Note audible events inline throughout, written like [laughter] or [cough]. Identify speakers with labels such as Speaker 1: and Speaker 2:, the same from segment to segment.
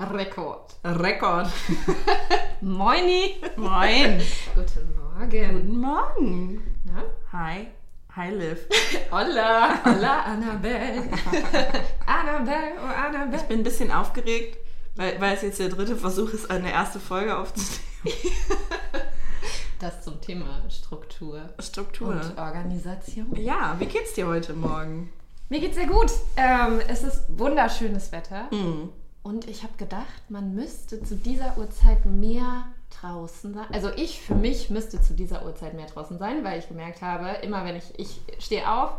Speaker 1: Rekord.
Speaker 2: Rekord. [laughs]
Speaker 1: Moini.
Speaker 2: Moin.
Speaker 1: Guten Morgen.
Speaker 2: Guten Morgen.
Speaker 1: Na?
Speaker 2: Hi. Hi, Liv. [laughs]
Speaker 1: Hola. Hola, [laughs] Annabelle. Annabelle, oh Annabelle.
Speaker 2: Ich bin ein bisschen aufgeregt, weil, weil es jetzt der dritte Versuch ist, eine erste Folge aufzunehmen.
Speaker 1: Das zum Thema Struktur
Speaker 2: Struktur.
Speaker 1: und Organisation.
Speaker 2: Ja, wie geht's dir heute Morgen?
Speaker 1: Mir geht's sehr gut. Ähm, es ist wunderschönes Wetter.
Speaker 2: Mhm.
Speaker 1: Und ich habe gedacht, man müsste zu dieser Uhrzeit mehr draußen sein. Also ich für mich müsste zu dieser Uhrzeit mehr draußen sein, weil ich gemerkt habe, immer wenn ich, ich stehe auf,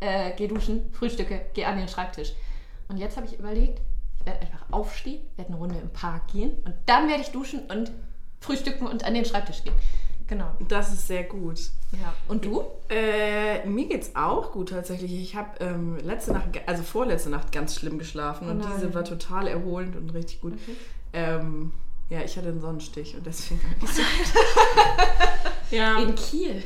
Speaker 1: äh, gehe duschen, frühstücke, gehe an den Schreibtisch. Und jetzt habe ich überlegt, ich werde einfach aufstehen, werde eine Runde im Park gehen und dann werde ich duschen und frühstücken und an den Schreibtisch gehen. Genau.
Speaker 2: Das ist sehr gut.
Speaker 1: Ja. Und du?
Speaker 2: Äh, mir geht's auch gut tatsächlich. Ich habe ähm, letzte Nacht, also vorletzte Nacht ganz schlimm geschlafen und
Speaker 1: Oh nein.
Speaker 2: diese war total erholend und richtig gut. Ähm, ja, ich hatte einen Sonnenstich und deswegen war ich so [laughs] ja.
Speaker 1: In Kiel.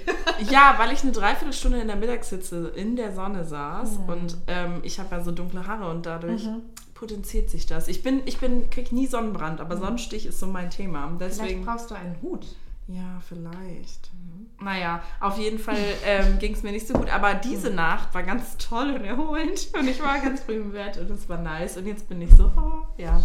Speaker 2: ja, weil ich eine Dreiviertelstunde in der Mittagssitze in der Sonne saß und ähm, ich habe ja so dunkle Haare und dadurch potenziert sich das. Ich bin, ich bin, krieg nie Sonnenbrand, aber Sonnenstich ist so mein Thema. Und
Speaker 1: Vielleicht
Speaker 2: Deswegen.
Speaker 1: brauchst du einen Hut.
Speaker 2: Ja, vielleicht. Naja, auf jeden Fall ähm, [laughs] ging es mir nicht so gut. Aber diese Nacht war ganz toll und erholend. Und ich war ganz früh im Bett und es war nice. Und jetzt bin ich so, oh, ja,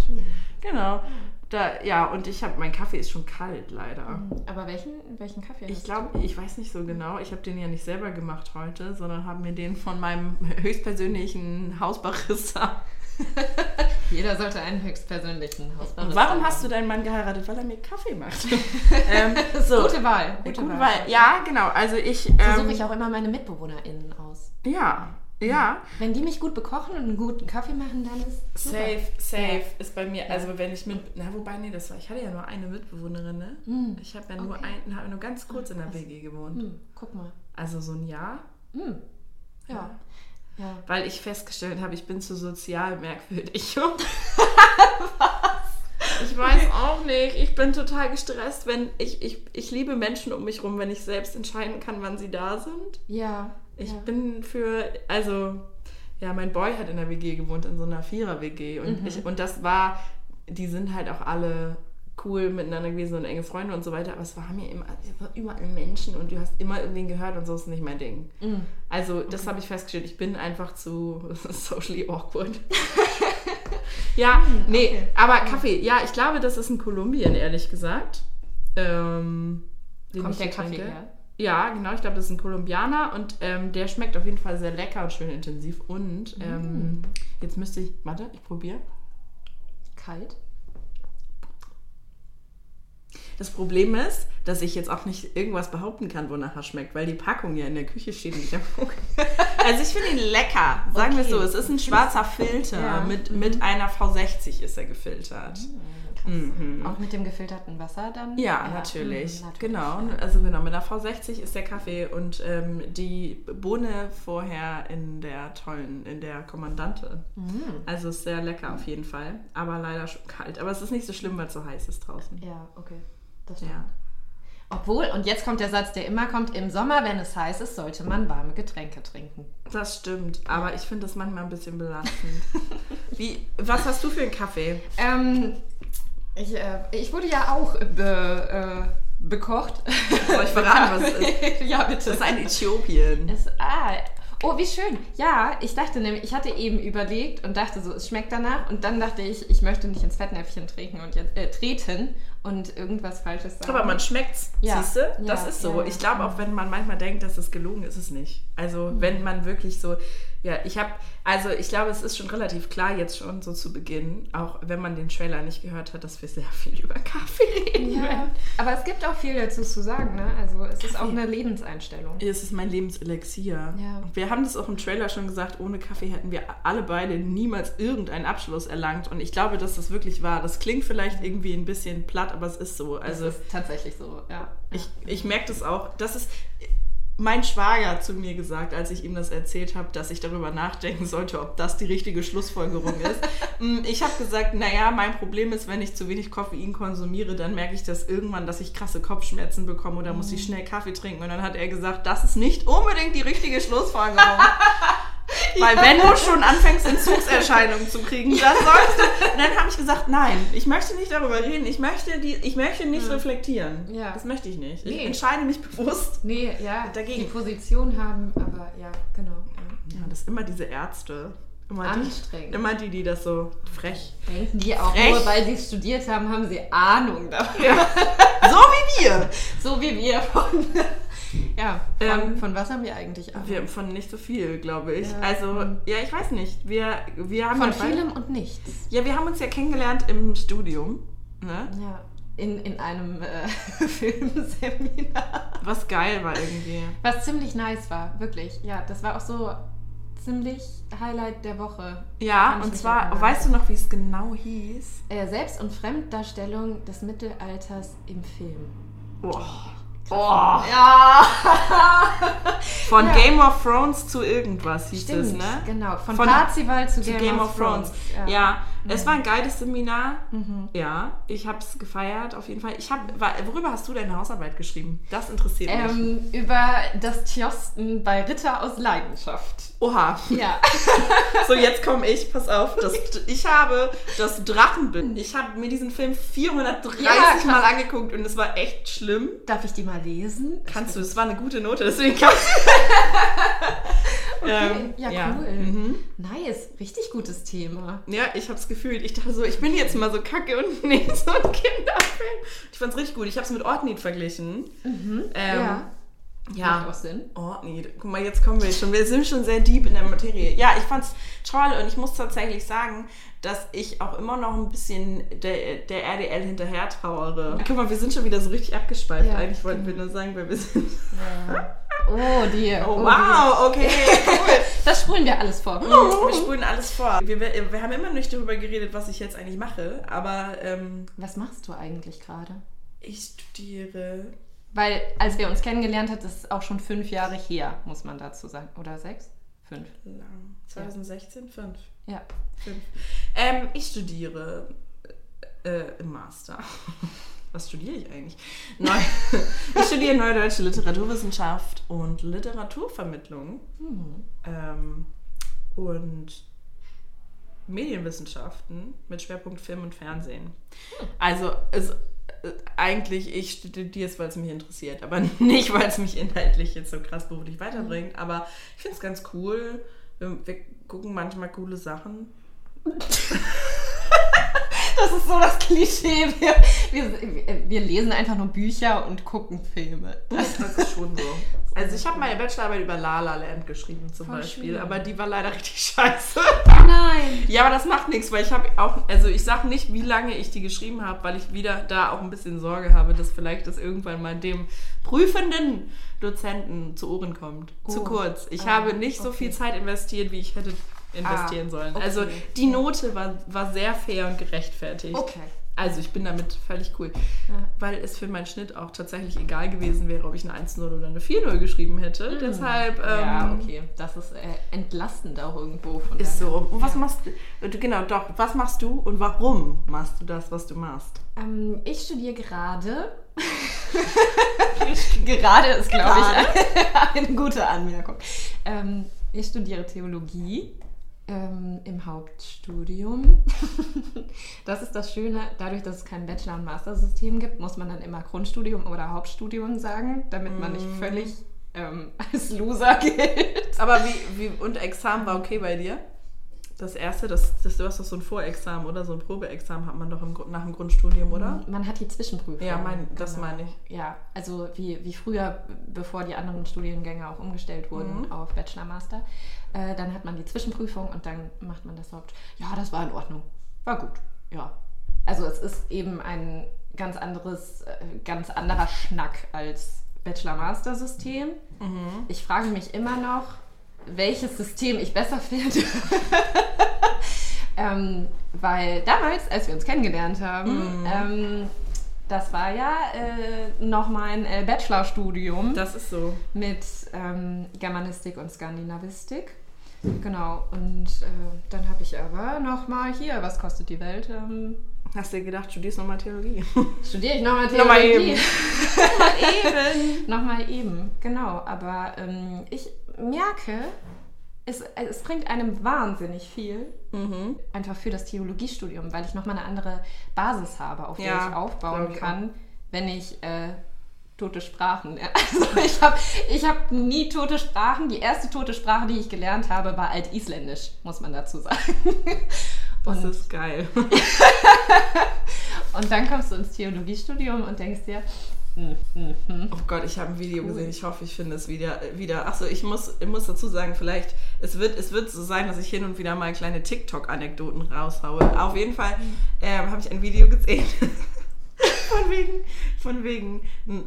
Speaker 2: genau. Da, ja, und ich habe, mein Kaffee ist schon kalt, leider.
Speaker 1: Aber welchen, welchen Kaffee
Speaker 2: Ich glaube, ich weiß nicht so genau. Ich habe den ja nicht selber gemacht heute, sondern habe mir den von meinem höchstpersönlichen Hausbarista. [laughs]
Speaker 1: Jeder sollte einen höchstpersönlichen Hausbarista
Speaker 2: Warum hast du deinen Mann geheiratet? Weil er mir Kaffee macht. [laughs] ähm, so.
Speaker 1: Gute Wahl.
Speaker 2: Gute
Speaker 1: Gute,
Speaker 2: Wahl. Ja, genau. Also ich.
Speaker 1: So
Speaker 2: Ähm,
Speaker 1: suche ich auch immer meine MitbewohnerInnen aus.
Speaker 2: Ja, ja.
Speaker 1: Wenn die mich gut bekochen und einen guten Kaffee machen, dann ist super.
Speaker 2: Safe, safe ist bei mir, also wenn ich mit, na wobei, nee, das war, ich hatte ja nur eine Mitbewohnerin, ne? Ich habe ja nur,
Speaker 1: Okay.
Speaker 2: ein, hab nur ganz kurz in der WG gewohnt.
Speaker 1: Hm, guck mal.
Speaker 2: Also so ein Jahr,
Speaker 1: Hm. Ja. ja.
Speaker 2: Weil ich festgestellt habe, ich bin zu sozial merkwürdig. [laughs] [laughs] Ich weiß auch nicht. Ich bin total gestresst, wenn ich, ich, ich liebe Menschen um mich rum, wenn ich selbst entscheiden kann, wann sie da sind.
Speaker 1: Ja.
Speaker 2: Ich
Speaker 1: ja.
Speaker 2: bin für, also, ja, mein Boy hat in der WG gewohnt, in so einer Vierer-WG. Und,
Speaker 1: Mhm.
Speaker 2: ich, und das war, die sind halt auch alle cool miteinander gewesen und enge Freunde und so weiter. Aber es war mir immer, es war überall Menschen und du hast immer irgendwen gehört und so ist nicht mein Ding.
Speaker 1: Mhm.
Speaker 2: Also, das habe ich festgestellt. Ich bin einfach zu [laughs] socially awkward. [laughs] ja, nee,
Speaker 1: okay.
Speaker 2: aber Kaffee, ja, ich glaube, das ist in Kolumbien, ehrlich gesagt. Ähm, den
Speaker 1: Kommt der Kaffee her?
Speaker 2: Ja, genau. Ich glaube, das ist ein Kolumbianer und ähm, der schmeckt auf jeden Fall sehr lecker und schön intensiv. Und ähm, jetzt müsste ich, warte, ich probiere.
Speaker 1: Kalt?
Speaker 2: Das Problem ist, dass ich jetzt auch nicht irgendwas behaupten kann, wonach er schmeckt, weil die Packung ja in der Küche steht. Und ich [laughs] also ich finde ihn lecker, sagen wir es
Speaker 1: Okay.
Speaker 2: so. Es ist ein schwarzer Filter.
Speaker 1: Ja.
Speaker 2: Mit, mit einer V60 ist er gefiltert. Mhm.
Speaker 1: Auch mit dem gefilterten Wasser dann?
Speaker 2: Ja, natürlich.
Speaker 1: mhm, natürlich.
Speaker 2: Genau. Also genau, mit einer V60 ist der Kaffee und ähm, die Bohne vorher in der tollen, in der Kommandante.
Speaker 1: Mhm.
Speaker 2: Also ist sehr lecker auf jeden Fall. Aber leider schon kalt. Aber es ist nicht so schlimm, weil es so heiß ist draußen.
Speaker 1: Ja, okay. Das
Speaker 2: Ja.
Speaker 1: Obwohl, und jetzt kommt der Satz, der immer kommt, im Sommer, wenn es heiß ist, sollte man warme Getränke trinken.
Speaker 2: Das stimmt, aber ich finde das manchmal ein bisschen belastend. [laughs] Wie, was hast du für einen Kaffee?
Speaker 1: Ähm, ich, äh, ich wurde ja auch be, äh, bekocht.
Speaker 2: Soll ich verraten, was es ist? [laughs]
Speaker 1: ja, bitte.
Speaker 2: Das ist ein Äthiopien.
Speaker 1: Es, ah, oh, wie schön. Ja, ich dachte nämlich, ich hatte eben überlegt und dachte so, es schmeckt danach. Und dann dachte ich, ich möchte nicht ins Fettnäpfchen treten und jetzt, äh, treten und irgendwas Falsches sagen.
Speaker 2: Aber man schmeckt's,
Speaker 1: Ja.
Speaker 2: siehst du? Das
Speaker 1: Ja,
Speaker 2: ist so.
Speaker 1: ja.
Speaker 2: Ich glaube auch, wenn man manchmal denkt, dass es gelogen ist, ist es nicht. Also wenn man wirklich so, ja, ich habe, also ich glaube, es ist schon relativ klar jetzt schon so zu Beginn, auch wenn man den Trailer nicht gehört hat, dass wir sehr [laughs] viel über Kaffee reden
Speaker 1: Ja, aber es gibt auch viel dazu zu sagen, ne? Also es ist auch eine Lebenseinstellung.
Speaker 2: Es ist mein Lebenselixier.
Speaker 1: Ja.
Speaker 2: Wir haben das auch im Trailer schon gesagt, ohne Kaffee hätten wir alle beide niemals irgendeinen Abschluss erlangt. Und ich glaube, dass das wirklich war. Das klingt vielleicht irgendwie ein bisschen platt, aber es ist so. Also
Speaker 1: das ist tatsächlich so, ja.
Speaker 2: ich, ich merke das auch. Das ist mein Schwager hat zu mir gesagt, als ich ihm das erzählt habe, dass ich darüber nachdenken sollte, ob das die richtige Schlussfolgerung ist. [laughs] Mm, ich habe gesagt, naja, mein Problem ist, wenn ich zu wenig Koffein konsumiere, dann merke ich das irgendwann, dass ich krasse Kopfschmerzen bekomme oder muss ich schnell Kaffee trinken. Und dann hat er gesagt, das ist nicht unbedingt die richtige Schlussfolgerung. [laughs] Weil wenn du schon anfängst, Entzugserscheinungen zu kriegen, dann sollst du. Und dann habe ich gesagt, nein, ich möchte nicht darüber reden. Ich möchte, die, ich möchte nicht reflektieren.
Speaker 1: Ja.
Speaker 2: Das möchte ich nicht. Ich
Speaker 1: Nee.
Speaker 2: entscheide mich bewusst.
Speaker 1: Nee, ja,
Speaker 2: Dagegen.
Speaker 1: die Position haben, aber ja, genau. Ja.
Speaker 2: Ja, das ist immer diese Ärzte. Immer die,
Speaker 1: Anstrengend.
Speaker 2: immer die, die das so frech.
Speaker 1: Denken die auch
Speaker 2: Frech.
Speaker 1: nur, weil sie es studiert haben, haben sie Ahnung davon.
Speaker 2: So wie wir.
Speaker 1: So wie wir von. Ja, von,
Speaker 2: Ähm,
Speaker 1: von was haben wir eigentlich Ahnung?
Speaker 2: Wir von nicht so viel, glaube ich.
Speaker 1: Ja.
Speaker 2: Also, ja, ich weiß nicht. Wir, wir haben
Speaker 1: von
Speaker 2: ja
Speaker 1: vielem und nichts.
Speaker 2: Ja, wir haben uns ja kennengelernt im Studium. Ne?
Speaker 1: Ja, in, in einem äh, [laughs] Filmseminar.
Speaker 2: Was geil war irgendwie.
Speaker 1: Was ziemlich nice war, wirklich. Ja, das war auch so ziemlich Highlight der Woche.
Speaker 2: Ja, und zwar,
Speaker 1: erinnern.
Speaker 2: weißt du noch, wie es genau hieß?
Speaker 1: Äh, Selbst- und Fremddarstellung des Mittelalters im Film.
Speaker 2: Boah.
Speaker 1: Ja! [laughs]
Speaker 2: Von
Speaker 1: Ja.
Speaker 2: Game of Thrones zu irgendwas hieß
Speaker 1: Stimmt,
Speaker 2: es, ne?
Speaker 1: genau. Von,
Speaker 2: Von-
Speaker 1: Parzival zu,
Speaker 2: Zu Game, of Thrones. Ja,
Speaker 1: Ja.
Speaker 2: Es war ein geiles Seminar.
Speaker 1: Mhm.
Speaker 2: Ja, ich habe es gefeiert, auf jeden Fall. Ich hab, worüber hast du deine Hausarbeit geschrieben? Das interessiert mich.
Speaker 1: Ähm, über das Tjosten bei Ritter aus Leidenschaft.
Speaker 2: Oha.
Speaker 1: Ja. [laughs]
Speaker 2: So, jetzt komme ich, pass auf. Das, ich habe das Drachenbild. Ich habe mir diesen Film 430
Speaker 1: Ja.
Speaker 2: Mal angeguckt und es war echt schlimm.
Speaker 1: Darf ich die mal lesen?
Speaker 2: Kannst du, es war eine gute Note, deswegen kannst [laughs] du.
Speaker 1: Okay. ja,
Speaker 2: ja.
Speaker 1: cool.
Speaker 2: Mhm.
Speaker 1: Nice. Richtig gutes Thema.
Speaker 2: Ja, ich habe es gefühlt. Ich dachte so, ich bin jetzt mal so kacke und [laughs] nehme so einen Kinderfilm. Ich fand's richtig gut. Ich habe es mit Ortnit verglichen. Ähm,
Speaker 1: ja.
Speaker 2: ja.
Speaker 1: Macht auch Sinn.
Speaker 2: Ortnit. Guck mal, jetzt kommen wir schon. Wir sind schon sehr deep in der Materie. Ja, ich fand's toll und ich muss tatsächlich sagen, dass ich auch immer noch ein bisschen der, der RDL hinterher trauere. Guck mal, wir sind schon wieder so richtig abgespeift.
Speaker 1: Ja,
Speaker 2: Eigentlich wollten wir
Speaker 1: genau.
Speaker 2: nur sagen, wer wir sind.
Speaker 1: Ja. [laughs] Oh, die.
Speaker 2: Oh,
Speaker 1: die.
Speaker 2: wow, okay, [laughs] cool.
Speaker 1: Das spulen wir alles vor.
Speaker 2: Wir spulen alles vor. Wir, wir, haben immer noch nicht darüber geredet, was ich jetzt eigentlich mache, aber ähm,
Speaker 1: Was machst du eigentlich gerade?
Speaker 2: ich studiere.
Speaker 1: Weil, als wir uns kennengelernt haben, das ist auch schon fünf Jahre her, muss man dazu sagen. Oder sechs? Fünf.
Speaker 2: Lang. 2016? Fünf.
Speaker 1: Ja.
Speaker 2: Fünf. Ähm, ich studiere äh, im Master. Was studiere ich eigentlich? Neu [laughs] ich studiere Neue Deutsche Literaturwissenschaft und Literaturvermittlung
Speaker 1: Hm.
Speaker 2: ähm, und Medienwissenschaften mit Schwerpunkt Film und Fernsehen. Also es, eigentlich, ich studiere es, weil es mich interessiert, aber [laughs] nicht, weil es mich inhaltlich jetzt so krass beruflich weiterbringt. Aber ich finde es ganz cool. Wir, wir gucken manchmal coole Sachen. [laughs]
Speaker 1: Das ist so das Klischee. Wir, wir, wir lesen einfach nur Bücher und gucken Filme.
Speaker 2: Das ist schon so. [laughs] Also ich habe meine Bachelorarbeit über La La Land geschrieben zum
Speaker 1: Voll
Speaker 2: Beispiel,
Speaker 1: schön.
Speaker 2: aber die war leider richtig scheiße.
Speaker 1: Nein.
Speaker 2: Ja, aber das macht nichts, weil ich habe auch, also ich sag nicht, wie lange ich die geschrieben habe, weil ich wieder da auch ein bisschen Sorge habe, dass vielleicht das irgendwann mal dem prüfenden Dozenten zu Ohren kommt. Zu
Speaker 1: Oh.
Speaker 2: kurz. Ich
Speaker 1: Ah,
Speaker 2: habe nicht so
Speaker 1: okay.
Speaker 2: viel Zeit investiert, wie ich hätte investieren
Speaker 1: Ah,
Speaker 2: sollen.
Speaker 1: okay.
Speaker 2: Also die Note war, war sehr fair und gerechtfertigt.
Speaker 1: Okay.
Speaker 2: Also ich bin damit völlig cool.
Speaker 1: Ja.
Speaker 2: Weil es für meinen Schnitt auch tatsächlich egal gewesen wäre, ob ich eine 1-0 oder eine 4-0 geschrieben hätte. Deshalb ähm,
Speaker 1: ja, okay. Das ist äh, entlastend auch irgendwo. Von
Speaker 2: ist
Speaker 1: daher.
Speaker 2: so. Und was
Speaker 1: Ja.
Speaker 2: machst du? du? Genau, doch. Was machst du und warum machst du das, was du machst?
Speaker 1: Ähm, ich studiere gerade. [laughs] [laughs] gerade ist, glaube ich, [laughs] eine gute Anmerkung. Ähm, ich studiere Theologie ähm, im Hauptstudium. [laughs] das ist das Schöne. Dadurch, dass es kein Bachelor- und Master-System gibt, muss man dann immer Grundstudium oder Hauptstudium sagen, damit man nicht völlig ähm, [laughs] als Loser gilt.
Speaker 2: Aber wie, wie und Examen war okay bei dir? Das erste, das, das, du hast doch so ein Vorexamen oder so ein Probeexamen hat man doch im, nach dem Grundstudium, oder?
Speaker 1: Man hat die Zwischenprüfung.
Speaker 2: Ja, mein, das meine ich.
Speaker 1: Ja, also wie, wie früher, bevor die anderen Studiengänge auch umgestellt wurden
Speaker 2: Mhm.
Speaker 1: auf Bachelor, Master, äh, dann hat man die Zwischenprüfung und dann macht man das Haupt. Ja, das war in Ordnung. War gut. Ja. Also es ist eben ein ganz anderes, äh, ganz anderer Schnack als Bachelor-Master-System.
Speaker 2: Mhm.
Speaker 1: Ich frage mich immer noch, welches System ich besser finde. [laughs] ähm, weil damals, als wir uns kennengelernt haben,
Speaker 2: Mhm.
Speaker 1: ähm, das war ja äh, noch mein äh, Bachelorstudium
Speaker 2: Das ist so.
Speaker 1: mit ähm, Germanistik und Skandinavistik. Genau, und äh, dann habe ich aber noch mal hier, was kostet die Welt? Ähm,
Speaker 2: Hast du dir gedacht, studierst nochmal Theologie? [laughs]
Speaker 1: studiere ich nochmal
Speaker 2: Nochmal
Speaker 1: Theologie.
Speaker 2: eben. [laughs] Eben. [laughs]
Speaker 1: Nochmal eben, genau. Aber ähm, ich merke, es, es bringt einem wahnsinnig viel.
Speaker 2: Mhm.
Speaker 1: Einfach für das Theologiestudium, weil ich nochmal eine andere Basis habe, auf der
Speaker 2: Ja,
Speaker 1: ich aufbauen
Speaker 2: glaub ich
Speaker 1: kann, wenn ich äh, tote Sprachen. [laughs] Also ich habe ich hab nie tote Sprachen. Die erste tote Sprache, die ich gelernt habe, war Altisländisch, muss man dazu sagen. [laughs]
Speaker 2: Das
Speaker 1: Und,
Speaker 2: ist geil. [laughs]
Speaker 1: und dann kommst du ins Theologiestudium und denkst dir, hm, hm, hm.
Speaker 2: Oh Gott, ich habe ein Video gesehen. Ich hoffe, ich finde es wieder. wieder. Achso, ich muss, ich muss dazu sagen, vielleicht, es wird, es wird so sein, dass ich hin und wieder mal kleine TikTok-Anekdoten raushaue. Auf jeden Fall ähm, habe ich ein Video gesehen. Von wegen, von wegen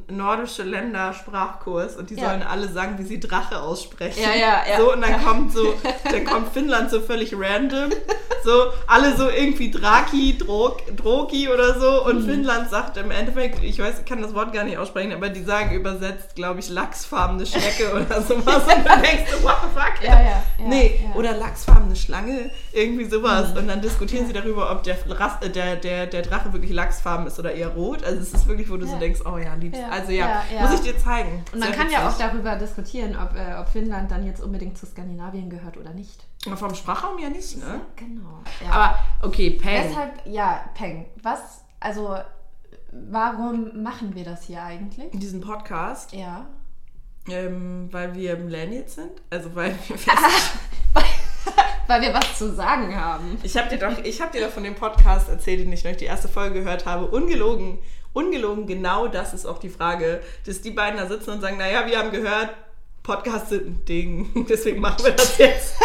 Speaker 2: nordische Länder Sprachkurs und die
Speaker 1: Ja.
Speaker 2: sollen alle sagen, wie sie Drache aussprechen.
Speaker 1: Ja, ja, ja.
Speaker 2: So, und dann kommt so, [laughs] dann kommt Finnland so völlig random. So, alle so irgendwie Draki, Drog, Drogi oder so. Und
Speaker 1: Mhm.
Speaker 2: Finnland sagt im Endeffekt, ich weiß, ich kann das Wort gar nicht aussprechen, aber die sagen übersetzt, glaube ich, lachsfarbene Schnecke [laughs] oder sowas. Und du denkst, so, what the fuck?
Speaker 1: Ja, ja, ja,
Speaker 2: nee,
Speaker 1: ja. Mhm.
Speaker 2: oder lachsfarbene Schlange, irgendwie sowas. Und dann diskutieren sie darüber, ob der, äh, der, der, der Drache wirklich lachsfarben ist oder eher rot. Also es ist wirklich, wo du so
Speaker 1: Ja.
Speaker 2: denkst, oh ja, liebst.
Speaker 1: Ja,
Speaker 2: Also ja,
Speaker 1: ja,
Speaker 2: muss ich dir zeigen.
Speaker 1: Und man
Speaker 2: Sehr
Speaker 1: kann ja auch
Speaker 2: witzig.
Speaker 1: darüber diskutieren, ob, äh, ob Finnland dann jetzt unbedingt zu Skandinavien gehört oder nicht.
Speaker 2: Aber Vom Sprachraum ja nicht, ne?
Speaker 1: Genau.
Speaker 2: Aber okay, Peng.
Speaker 1: Deshalb, ja, Peng, was, also, warum machen wir das hier eigentlich?
Speaker 2: in diesem Podcast,
Speaker 1: Ja.
Speaker 2: ähm, weil wir Millennials sind. Also weil wir [laughs]
Speaker 1: weil, [laughs] weil wir was zu sagen haben.
Speaker 2: Ich habe dir, doch- ich hab dir doch von dem Podcast erzählt, den ich noch die erste Folge gehört habe. Ungelogen, ungelogen, genau das ist auch die Frage, dass die beiden da sitzen und sagen, naja, wir haben gehört, Podcasts sind ein Ding, [laughs] deswegen machen wir das jetzt. [laughs]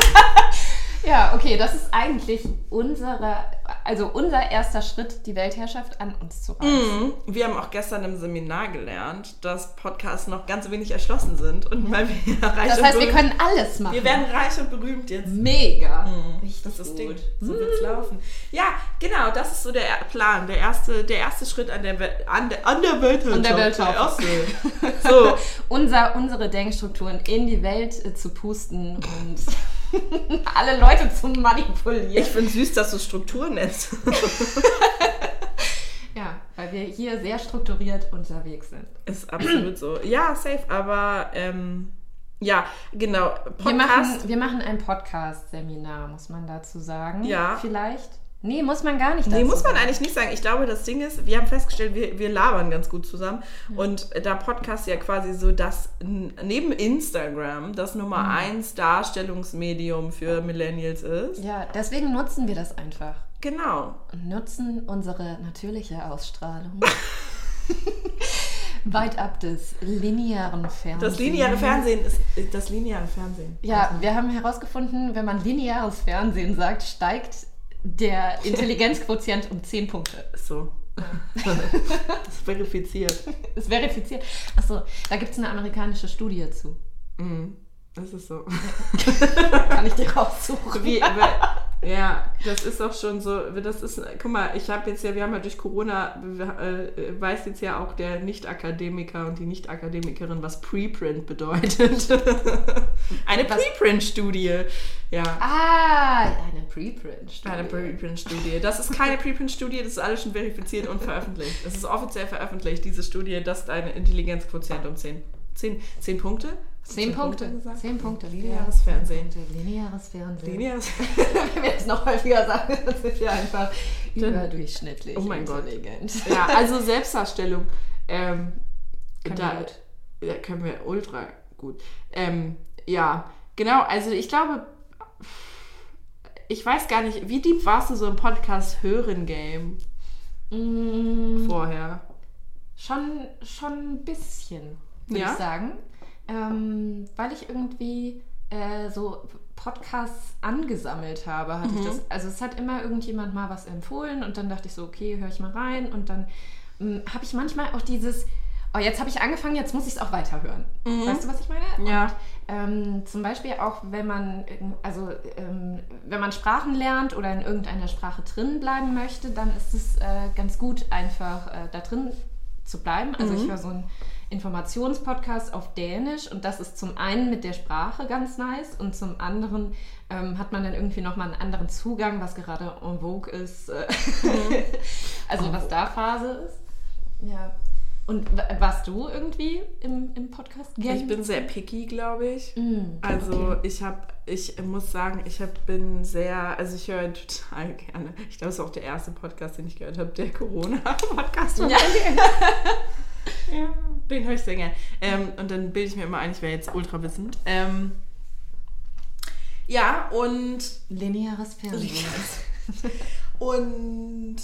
Speaker 1: Ja, okay, das ist eigentlich unsere, also unser erster Schritt, die Weltherrschaft an uns zu reißen.
Speaker 2: Mhm. Wir haben auch gestern im Seminar gelernt, dass Podcasts noch ganz wenig erschlossen sind und weil wir [laughs] reich
Speaker 1: Das
Speaker 2: und
Speaker 1: heißt, wir
Speaker 2: berühmt,
Speaker 1: können alles machen.
Speaker 2: wir werden reich und berühmt jetzt.
Speaker 1: mega.
Speaker 2: Das ist das Ding. So wird's laufen. Ja, genau, das ist so der Plan. Der erste, der erste Schritt an der, Wel- an der, an der Weltherrschaft.
Speaker 1: An der Weltherrschaft. [laughs]
Speaker 2: So,
Speaker 1: Unser, unsere Denkstrukturen in die Welt äh, zu pusten und [laughs] alle Leute zu manipulieren.
Speaker 2: ich finde süß, dass du Strukturen nennst. [laughs]
Speaker 1: Ja, weil wir hier sehr strukturiert unterwegs sind.
Speaker 2: ist absolut so. Ja, safe, aber ähm, ja, genau.
Speaker 1: Wir machen,
Speaker 2: Podcast.
Speaker 1: wir machen ein Podcast-Seminar, muss man dazu sagen.
Speaker 2: Ja.
Speaker 1: Vielleicht? Nee, muss man gar nicht
Speaker 2: Nee, muss man
Speaker 1: sagen.
Speaker 2: eigentlich nicht sagen. Ich glaube, das Ding ist, wir haben festgestellt, wir, wir labern ganz gut zusammen. Und da Podcast ja quasi so das, neben Instagram, das Nummer eins Darstellungsmedium für Millennials ist.
Speaker 1: Ja, deswegen nutzen wir das einfach.
Speaker 2: Genau.
Speaker 1: Und nutzen unsere natürliche Ausstrahlung. [laughs] Weit ab des linearen Fernsehens.
Speaker 2: Das lineare Fernsehen ist ist das lineare Fernsehen.
Speaker 1: Ja, wir haben herausgefunden, wenn man lineares Fernsehen sagt, steigt der Intelligenzquotient um 10 Punkte.
Speaker 2: So. [laughs] das ist verifiziert.
Speaker 1: Ist verifiziert. Achso, da gibt es eine amerikanische Studie zu.
Speaker 2: Mhm. Das ist so. [laughs]
Speaker 1: Kann ich dir raussuchen.
Speaker 2: Wie, ja, das ist auch schon so, das ist, guck mal, ich habe jetzt ja, wir haben ja durch Corona, äh, weiß jetzt ja auch der Nicht-Akademiker und die Nicht-Akademikerin, was Preprint bedeutet. [laughs] Eine? Preprint-Studie. Ja.
Speaker 1: Ah, eine Preprint.
Speaker 2: Eine Preprint-Studie. Das ist keine Preprint-Studie, das ist alles schon verifiziert und veröffentlicht. Das ist offiziell veröffentlicht, diese Studie, dass deine Intelligenzquotient um 10, 10, 10 Punkte?
Speaker 1: 10 Punkte.
Speaker 2: gesagt?
Speaker 1: 10 Punkte.
Speaker 2: Lineares Fernsehen.
Speaker 1: Lineares Fernsehen.
Speaker 2: Lineares [laughs]
Speaker 1: Wenn wir es noch häufiger sagen, dann sind wir einfach überdurchschnittlich
Speaker 2: Oh mein Gott. Ja, [laughs] also Selbstdarstellung. Ähm,
Speaker 1: Können
Speaker 2: da,
Speaker 1: wir.
Speaker 2: Ja, können wir ultra gut. Ähm, ja, genau. Also ich glaube, ich weiß gar nicht, wie deep warst du so im Podcast hören Game
Speaker 1: Mm,
Speaker 2: vorher?
Speaker 1: Schon, schon ein bisschen, würde
Speaker 2: Ja?
Speaker 1: ich sagen. Ähm, weil ich irgendwie äh, so Podcasts angesammelt habe, hatte
Speaker 2: Mhm.
Speaker 1: ich das. Also es hat immer irgendjemand mal was empfohlen und dann dachte ich so, okay, höre ich mal rein und dann ähm, habe ich manchmal auch dieses, oh, jetzt habe ich angefangen, jetzt muss ich es auch weiterhören.
Speaker 2: Mhm.
Speaker 1: Weißt du, was ich meine?
Speaker 2: Ja.
Speaker 1: Und, ähm, zum Beispiel auch, wenn man, also, ähm, wenn man Sprachen lernt oder in irgendeiner Sprache drin bleiben möchte, dann ist es äh, ganz gut, einfach äh, da drin zu bleiben. Also ich höre so einen Informationspodcast auf Dänisch und das ist zum einen mit der Sprache ganz nice und zum anderen ähm, hat man dann irgendwie nochmal einen anderen Zugang, was gerade en vogue ist. äh, [laughs] also was da Phase ist. Ja. Und warst du irgendwie im, im Podcast?
Speaker 2: Game? Ich bin sehr picky, glaube ich.
Speaker 1: Mm,
Speaker 2: also okay. ich habe, ich muss sagen, ich hab, bin sehr, also ich höre total gerne. Ich glaube, es ist auch der erste Podcast, den ich gehört habe, der Corona-Podcast. Ja. [laughs] [laughs] ja, den höre ich sehr gerne. Ähm, und dann bilde ich mir immer ein, ich wäre jetzt ultra wissend. Ähm, ja, und.
Speaker 1: Lineares Fernsehen. [laughs]
Speaker 2: und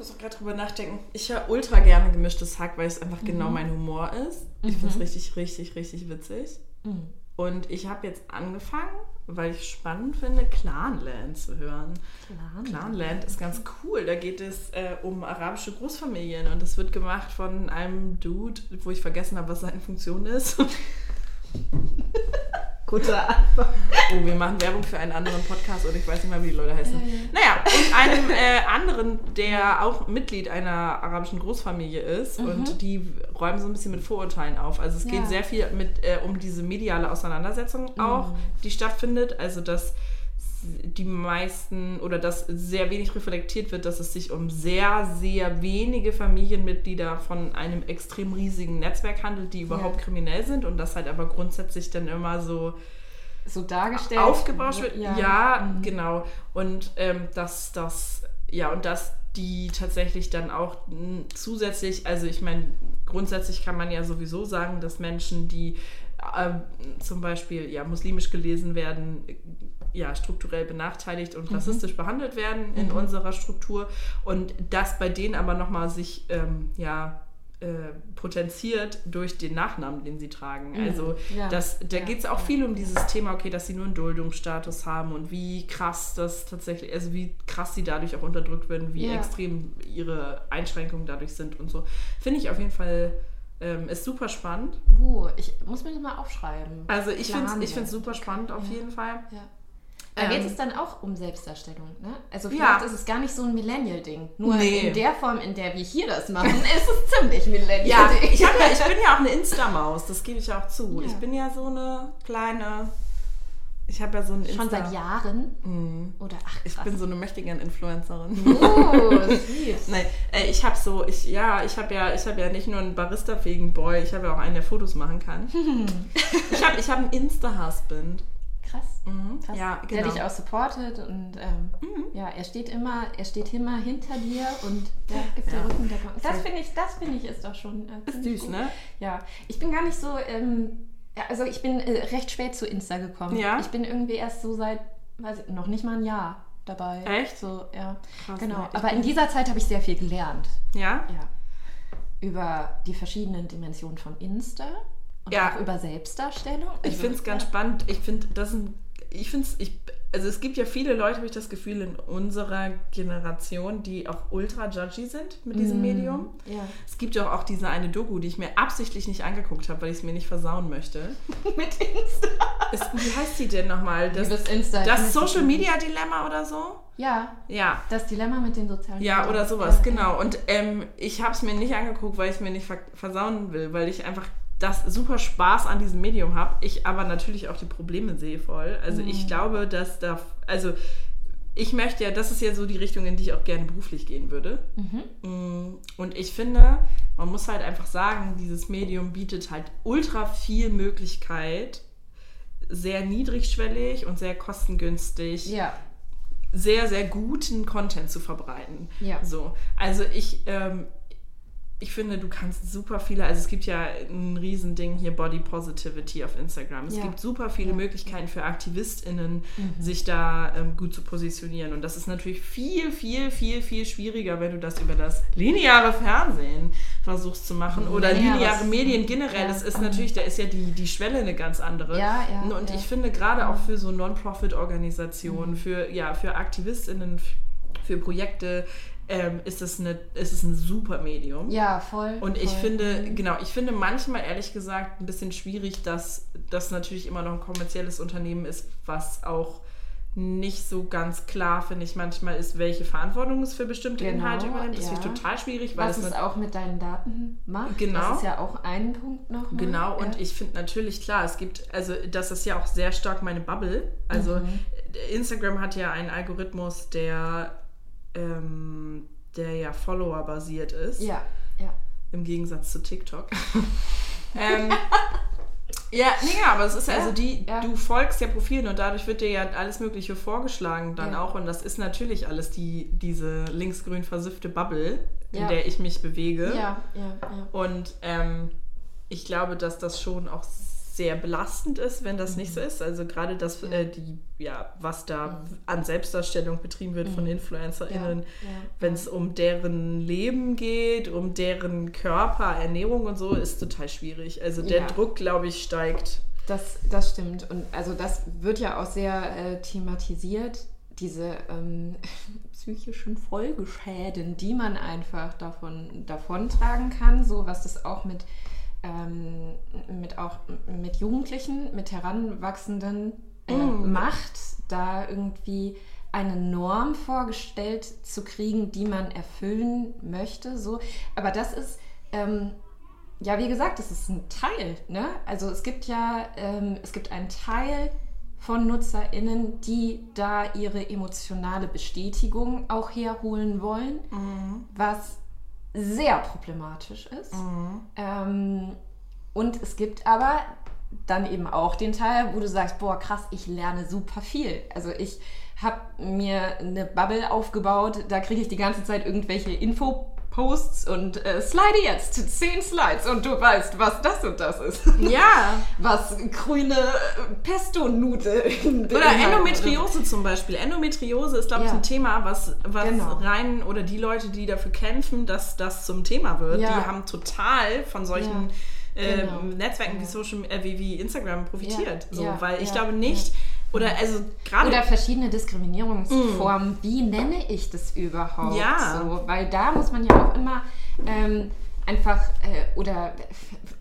Speaker 2: muss auch gerade drüber nachdenken. Ich höre ultra gerne gemischtes Hack, weil es einfach genau mhm. genau mein Humor ist. Ich mhm. finde es richtig, richtig, richtig witzig. Mhm. Und ich habe jetzt angefangen, weil ich spannend finde, Clanland zu hören. Clanland, Clanland ist ganz cool. Da geht es äh, um arabische Großfamilien und das wird gemacht von einem Dude, wo ich vergessen habe, was seine Funktion ist. [laughs] Guter Anfang. Oh, wir machen Werbung für einen anderen Podcast und ich weiß nicht mal, wie die Leute heißen. Ja. Naja, und einem äh, anderen, der auch Mitglied einer arabischen Großfamilie ist mhm. und die räumen so ein bisschen mit Vorurteilen auf. Also es ja. geht sehr viel mit, äh, um diese mediale Auseinandersetzung auch, mhm. die stattfindet. Also dass die meisten oder dass sehr wenig reflektiert wird, dass es sich um sehr, sehr wenige Familienmitglieder von einem extrem riesigen Netzwerk handelt, die überhaupt ja. kriminell sind und das halt aber grundsätzlich dann immer so
Speaker 1: so dargestellt
Speaker 2: aufgebauscht wird. Ja, ja mhm. genau. Und ähm, dass das ja und dass die tatsächlich dann auch zusätzlich, also ich meine, grundsätzlich kann man ja sowieso sagen, dass Menschen, die äh, zum Beispiel ja muslimisch gelesen werden, ja, strukturell benachteiligt und mhm. rassistisch behandelt werden in mhm. unserer Struktur und das bei denen aber nochmal sich ähm, ja, äh, potenziert durch den Nachnamen, den sie tragen. Mhm. Also ja. das, da ja. geht es auch viel um dieses Thema, okay, dass sie nur einen Duldungsstatus haben und wie krass das tatsächlich, also wie krass sie dadurch auch unterdrückt werden, wie ja. extrem ihre Einschränkungen dadurch sind und so. Finde ich auf jeden Fall ähm, ist super spannend.
Speaker 1: Uh, ich muss mir das mal aufschreiben.
Speaker 2: Also ich finde es super spannend auf jeden Fall.
Speaker 1: Ja. Da geht ähm, es dann auch um Selbstdarstellung. Ne? Also vielleicht ja. ist es gar nicht so ein Millennial-Ding. Nur nee. in der Form, in der wir hier das machen, [laughs] ist es ziemlich Millennial.
Speaker 2: Ja, ich, ja, ich bin ja auch eine Insta-Maus, das gebe ich auch zu. Ja. Ich bin ja so eine kleine. Ich habe ja so ein
Speaker 1: Insta. Schon seit Jahren?
Speaker 2: Mhm.
Speaker 1: Oder ach, krass.
Speaker 2: Ich bin so eine mächtige Influencerin. Oh, süß. [laughs] Nein, äh, ich habe so, ich, ja, ich habe ja, ich habe ja nicht nur einen barista-fähigen Boy, ich habe ja auch einen, der Fotos machen kann. [laughs] ich habe ich hab einen Insta-Husband.
Speaker 1: Krass.
Speaker 2: Mhm.
Speaker 1: Krass.
Speaker 2: Ja,
Speaker 1: genau. Der dich auch supportet und ähm, mhm. ja, er steht immer, er steht immer hinter dir und ja, gibt ja. dir Rückendeckung. Das finde ich, das finde ich ist doch schon
Speaker 2: äh, ist süß, gut. ne?
Speaker 1: Ja, ich bin gar nicht so, ähm, also ich bin äh, recht spät zu Insta gekommen.
Speaker 2: Ja.
Speaker 1: Ich bin irgendwie erst so seit, weiß ich, noch nicht mal ein Jahr dabei.
Speaker 2: Echt?
Speaker 1: So, ja. Krass, genau. Ne? Aber in dieser Zeit habe ich sehr viel gelernt.
Speaker 2: Ja?
Speaker 1: Ja. Über die verschiedenen Dimensionen von Insta und ja. auch über Selbstdarstellung. Also,
Speaker 2: ich finde es ganz ja. spannend. Ich finde, das ein, ich finde es, ich, also es gibt ja viele Leute, habe ich das Gefühl, in unserer Generation, die auch ultra judgy sind mit diesem mm, Medium.
Speaker 1: Ja.
Speaker 2: Es gibt ja auch diese eine Doku, die ich mir absichtlich nicht angeguckt habe, weil ich es mir nicht versauen möchte. [laughs]
Speaker 1: mit Insta.
Speaker 2: Es, wie heißt die denn nochmal? Das,
Speaker 1: Insta.
Speaker 2: das Social Media Dilemma oder so?
Speaker 1: Ja.
Speaker 2: Ja.
Speaker 1: Das Dilemma mit den sozialen
Speaker 2: Ja, oder sowas, ja. genau. Und ähm, ich habe es mir nicht angeguckt, weil ich es mir nicht versauen will, weil ich einfach das super Spaß an diesem Medium habe, ich aber natürlich auch die Probleme sehe voll. Also mhm. ich glaube, dass da, also ich möchte ja, das ist ja so die Richtung, in die ich auch gerne beruflich gehen würde. Mhm. Mm, und ich finde, man muss halt einfach sagen, dieses Medium bietet halt ultra viel Möglichkeit, sehr niedrigschwellig und sehr kostengünstig.
Speaker 1: Ja
Speaker 2: sehr, sehr guten Content zu verbreiten.
Speaker 1: Ja.
Speaker 2: So. Also ich, ähm, ich finde, du kannst super viele, also es gibt ja ein Riesending hier Body Positivity auf Instagram. Es ja. gibt super viele ja. Möglichkeiten für AktivistInnen, mhm. sich da ähm, gut zu positionieren. Und das ist natürlich viel, viel, viel, viel schwieriger, wenn du das über das lineare Fernsehen versuchst zu machen. Oder ja, lineare Medien generell. Das ist natürlich, da ist ja die, die Schwelle eine ganz andere. Und ich finde gerade auch für so Non-Profit-Organisationen, mhm. für, ja, für AktivistInnen, für Projekte, ähm, ist, es eine, ist es ein super Medium.
Speaker 1: Ja, voll.
Speaker 2: Und ich
Speaker 1: voll.
Speaker 2: finde, mhm. genau, ich finde manchmal ehrlich gesagt ein bisschen schwierig, dass das natürlich immer noch ein kommerzielles Unternehmen ist, was auch nicht so ganz klar, finde ich, manchmal ist, welche Verantwortung es für bestimmte genau, Inhalte übernimmt. Das ja. finde ich total schwierig.
Speaker 1: Weil Was es auch mit deinen Daten macht.
Speaker 2: Genau. Das
Speaker 1: ist ja auch ein Punkt noch.
Speaker 2: Genau, und ja. ich finde natürlich, klar, es gibt, also das ist ja auch sehr stark meine Bubble. Also mhm. Instagram hat ja einen Algorithmus, der ähm, der ja Follower-basiert ist.
Speaker 1: Ja, ja.
Speaker 2: Im Gegensatz zu TikTok. [laughs] ähm, ja, nee, aber es ist ja, also die, ja. du folgst ja Profilen und dadurch wird dir ja alles Mögliche vorgeschlagen dann ja. auch. Und das ist natürlich alles die, diese linksgrün versiffte Bubble, in der ich mich bewege.
Speaker 1: Ja, ja, ja.
Speaker 2: Und ähm, ich glaube, dass das schon auch sehr belastend ist, wenn das mhm. nicht so ist. Also gerade das, äh, die, ja, was da mhm. an Selbstdarstellung betrieben wird mhm. von InfluencerInnen, ja, ja, wenn es um deren Leben geht, um deren Körper, Ernährung und so, ist total schwierig. Also der Druck, glaube ich, steigt.
Speaker 1: Das, das stimmt. Und also das wird ja auch sehr äh, thematisiert, diese ähm, [laughs] psychischen Folgeschäden, die man einfach davon davontragen kann, so was das auch mit ähm, mit auch mit Jugendlichen, mit Heranwachsenden äh, mm. macht, da irgendwie eine Norm vorgestellt zu kriegen, die man erfüllen möchte. So. Aber das ist, ähm, ja, wie gesagt, das ist ein Teil. Ne? Also es gibt ja, ähm, es gibt einen Teil von NutzerInnen, die da ihre emotionale Bestätigung auch herholen wollen, mhm. was sehr problematisch ist. Mhm. Ähm, und es gibt aber dann eben auch den Teil, wo du sagst, boah, krass, ich lerne super viel. Also ich habe mir eine Bubble aufgebaut, da kriege ich die ganze Zeit irgendwelche Info Posts und äh, slide jetzt zehn Slides und du weißt, was das und das ist. [laughs]
Speaker 2: Ja.
Speaker 1: was grüne Pesto-Nudeln.
Speaker 2: Oder Endometriose zum Beispiel. Endometriose ist, glaube ich, ja. ein Thema, was, was genau. rein, oder die Leute, die dafür kämpfen, dass das zum Thema wird, ja. die haben total von solchen ja. äh, genau. Netzwerken wie, Social, äh, wie, wie Instagram profitiert. So, weil ich glaube nicht, oder also gerade.
Speaker 1: Oder verschiedene Diskriminierungsformen. Mm. Wie nenne ich das überhaupt?
Speaker 2: Ja.
Speaker 1: So, weil da muss man ja auch immer ähm, einfach, äh, oder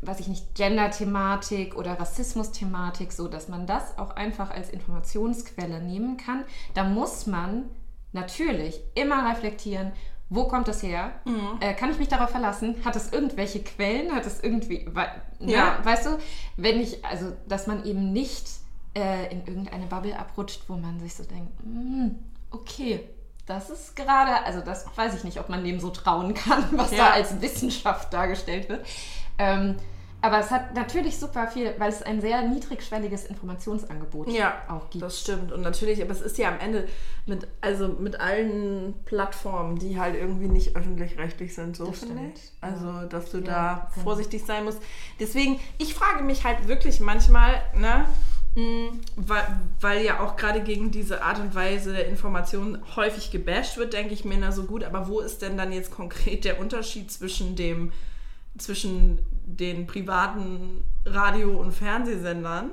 Speaker 1: was ich nicht, Gender-Thematik oder Rassismus-Thematik, so dass man das auch einfach als Informationsquelle nehmen kann. Da muss man natürlich immer reflektieren, wo kommt das her? Mhm. Äh, kann ich mich darauf verlassen? Hat es irgendwelche Quellen? Hat es irgendwie, we ne? ja. weißt du, wenn ich, also, dass man eben nicht äh, in irgendeine Bubble abrutscht, wo man sich so denkt, mm, okay, das ist gerade, also das weiß ich nicht, ob man dem so trauen kann, [laughs] was ja. da als Wissenschaft dargestellt wird. Ähm, aber es hat natürlich super viel, weil es ein sehr niedrigschwelliges Informationsangebot
Speaker 2: ja, auch gibt. Das stimmt. Und natürlich, aber es ist ja am Ende mit, also mit allen Plattformen, die halt irgendwie nicht öffentlich-rechtlich sind, so finde ich. Also, dass du ja, da genau. vorsichtig sein musst. Deswegen, ich frage mich halt wirklich manchmal, ne, weil, weil, ja auch gerade gegen diese Art und Weise der Information häufig gebasht wird, denke ich mir, na so gut, aber wo ist denn dann jetzt konkret der Unterschied zwischen dem, zwischen den privaten Radio- und Fernsehsendern?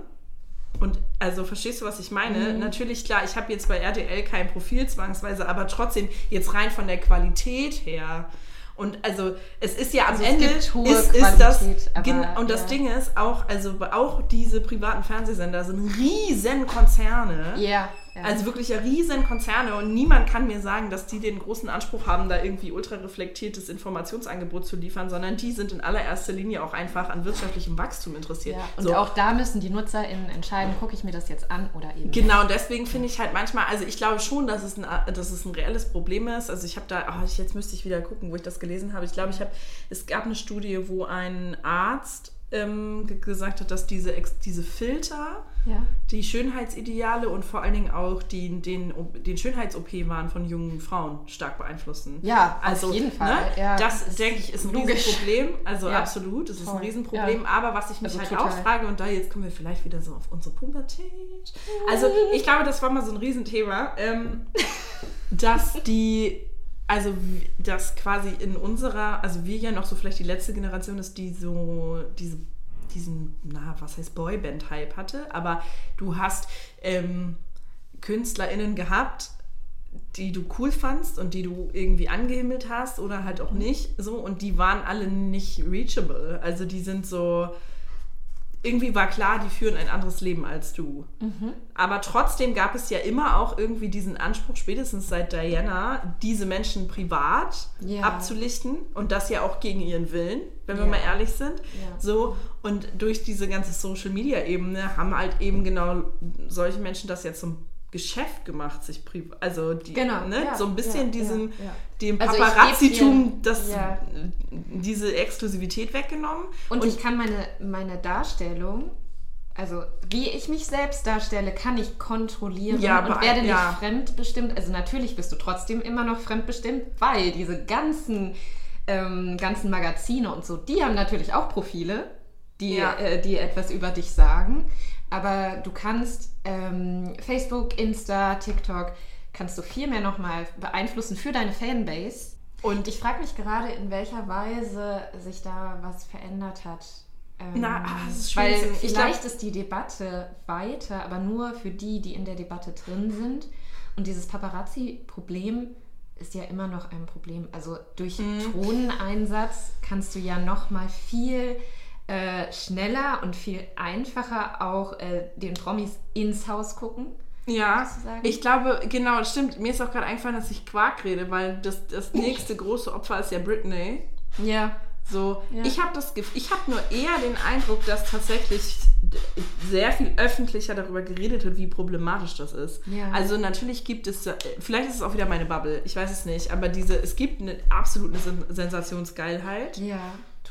Speaker 2: Und also verstehst du, was ich meine? Mhm. Natürlich, klar, ich habe jetzt bei RTL kein Profil zwangsweise, aber trotzdem jetzt rein von der Qualität her und also es ist ja am also Ende ist, ist das aber, und das ja. Ding ist auch also auch diese privaten Fernsehsender sind riesen Konzerne.
Speaker 1: Ja.
Speaker 2: Ja. Also wirklich riesen Konzerne und niemand kann mir sagen, dass die den großen Anspruch haben, da irgendwie ultra reflektiertes Informationsangebot zu liefern, sondern die sind in allererster Linie auch einfach an wirtschaftlichem Wachstum interessiert. Ja,
Speaker 1: und so. auch da müssen die NutzerInnen entscheiden, gucke ich mir das jetzt an oder eben.
Speaker 2: Genau, und deswegen finde ich halt manchmal, also ich glaube schon, dass es ein, dass es ein reelles Problem ist. Also ich habe da, oh, jetzt müsste ich wieder gucken, wo ich das gelesen habe. Ich glaube, ich habe, es gab eine Studie, wo ein Arzt ähm, gesagt hat, dass diese, diese Filter
Speaker 1: ja.
Speaker 2: die Schönheitsideale und vor allen Dingen auch die, den, den Schönheits-OP-Wahn von jungen Frauen stark beeinflussen.
Speaker 1: Ja, also, auf jeden Fall. Ne,
Speaker 2: ja, das, denke ich, ist ein logisch. Riesenproblem. Also ja. absolut, es ist ein Riesenproblem. Aber was ich mich also halt total. auch frage, und da jetzt kommen wir vielleicht wieder so auf unsere Pubertät. Also ich glaube, das war mal so ein Riesenthema, ähm, [laughs] dass die also dass quasi in unserer, also wir ja noch so vielleicht die letzte Generation ist, die so diese diesen, na, was heißt Boyband-Hype hatte, aber du hast ähm, KünstlerInnen gehabt, die du cool fandst und die du irgendwie angehimmelt hast oder halt auch nicht, so, und die waren alle nicht reachable. Also die sind so, irgendwie war klar, die führen ein anderes Leben als du. Mhm. Aber trotzdem gab es ja immer auch irgendwie diesen Anspruch, spätestens seit Diana, diese Menschen privat ja. abzulichten und das ja auch gegen ihren Willen, wenn ja. wir mal ehrlich sind. Ja. So und durch diese ganze Social Media Ebene haben halt eben genau solche Menschen das ja zum Geschäft gemacht, sich privat, also die,
Speaker 1: Genau,
Speaker 2: ne,
Speaker 1: ja,
Speaker 2: so ein bisschen
Speaker 1: ja,
Speaker 2: diesen,
Speaker 1: ja,
Speaker 2: dem
Speaker 1: Also
Speaker 2: Paparazzitum, das,
Speaker 1: ja.
Speaker 2: diese Exklusivität weggenommen.
Speaker 1: Und, ich kann meine, meine Darstellung, also wie ich mich selbst darstelle, kann ich kontrollieren
Speaker 2: Ja,
Speaker 1: und werde nicht
Speaker 2: ja.
Speaker 1: fremdbestimmt. Also natürlich bist du trotzdem immer noch fremdbestimmt, weil diese ganzen, ähm, ganzen Magazine und so, die haben natürlich auch Profile, die,
Speaker 2: Ja.
Speaker 1: äh, die etwas über dich sagen. Aber du kannst ähm, Facebook, Insta, TikTok, kannst du viel mehr nochmal beeinflussen für deine Fanbase. Und ich frage mich gerade, in welcher Weise sich da was verändert hat. Ähm,
Speaker 2: Na, ah, das ist
Speaker 1: weil
Speaker 2: schwierig. Ich
Speaker 1: vielleicht ist die Debatte weiter, aber nur für die, die in der Debatte drin sind. Und dieses Paparazzi-Problem ist ja immer noch ein Problem. Also durch
Speaker 2: Mhm.
Speaker 1: Drohneneinsatz kannst du ja noch mal viel äh, schneller und viel einfacher auch äh, den Promis ins Haus gucken.
Speaker 2: Ja, ich glaube, genau, das stimmt. Mir ist auch gerade eingefallen, dass ich Quark rede, weil das, das nächste große Opfer ist ja Britney.
Speaker 1: Ja.
Speaker 2: So,
Speaker 1: Ja.
Speaker 2: ich habe das, ich habe nur eher den Eindruck, dass tatsächlich sehr viel öffentlicher darüber geredet wird, wie problematisch das ist.
Speaker 1: Ja.
Speaker 2: Also natürlich gibt es, vielleicht ist es auch wieder meine Bubble, ich weiß es nicht, aber diese, es gibt eine absolute Sen Sensationsgeilheit.
Speaker 1: Ja,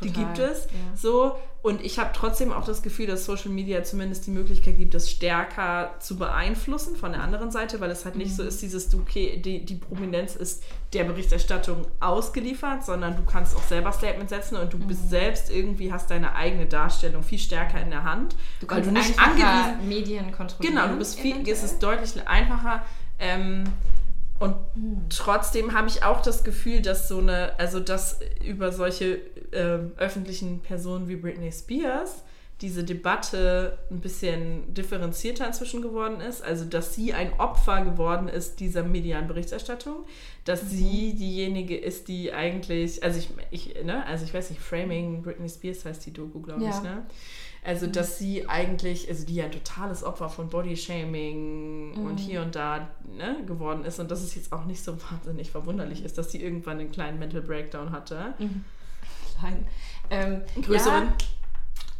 Speaker 2: Die
Speaker 1: total.
Speaker 2: gibt es
Speaker 1: Ja.
Speaker 2: so und ich habe trotzdem auch das Gefühl, dass Social Media zumindest die Möglichkeit gibt, das stärker zu beeinflussen von der anderen Seite, weil es halt nicht so
Speaker 1: Mhm.
Speaker 2: ist, dieses, du, okay, die, die Prominenz ist der Berichterstattung ausgeliefert, sondern du kannst auch selber Statement setzen und du
Speaker 1: Mhm.
Speaker 2: bist selbst irgendwie, hast deine eigene Darstellung viel stärker in der Hand,
Speaker 1: Du
Speaker 2: weil
Speaker 1: kannst
Speaker 2: du nicht angewiesen
Speaker 1: Medien kontrollieren.
Speaker 2: Genau, du bist viel,
Speaker 1: eventuell.
Speaker 2: es ist deutlich einfacher. Ähm, und
Speaker 1: Hm.
Speaker 2: trotzdem habe ich auch das Gefühl, dass so eine, also dass über solche ähm, öffentlichen Personen wie Britney Spears diese Debatte ein bisschen differenzierter inzwischen geworden ist. Also dass sie ein Opfer geworden ist dieser medialen Berichterstattung, dass
Speaker 1: Mhm.
Speaker 2: sie diejenige ist, die eigentlich, also ich, ich, ne, also ich weiß nicht, Framing Britney Spears heißt die Doku, glaube
Speaker 1: Ja.
Speaker 2: ich, ne? Also, dass sie eigentlich, also die ja ein totales Opfer von Bodyshaming
Speaker 1: Mhm.
Speaker 2: und hier und da ne, geworden ist und dass es jetzt auch nicht so [laughs] wahnsinnig verwunderlich ist, dass sie irgendwann einen kleinen Mental Breakdown hatte.
Speaker 1: Klein. Ähm,
Speaker 2: Größeren?
Speaker 1: Ja,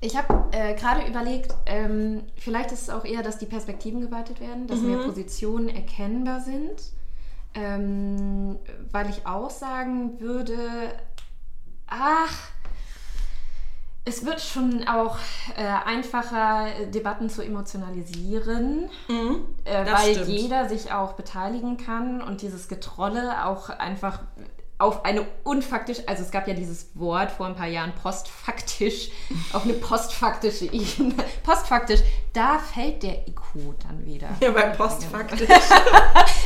Speaker 1: ich habe äh, gerade überlegt, ähm, vielleicht ist es auch eher, dass die Perspektiven geweitet werden, dass
Speaker 2: Mhm.
Speaker 1: mehr Positionen erkennbar sind. Ähm, weil ich auch sagen würde, ach, es wird schon auch äh, einfacher, Debatten zu emotionalisieren.
Speaker 2: Mhm.
Speaker 1: Äh, weil
Speaker 2: stimmt.
Speaker 1: jeder sich auch beteiligen kann und dieses Getrolle auch einfach auf eine unfaktisch, also es gab ja dieses Wort vor ein paar Jahren postfaktisch, auf eine postfaktische Ebene. [laughs] Postfaktisch, da fällt der IQ dann wieder.
Speaker 2: Ja, bei Postfaktisch. [laughs]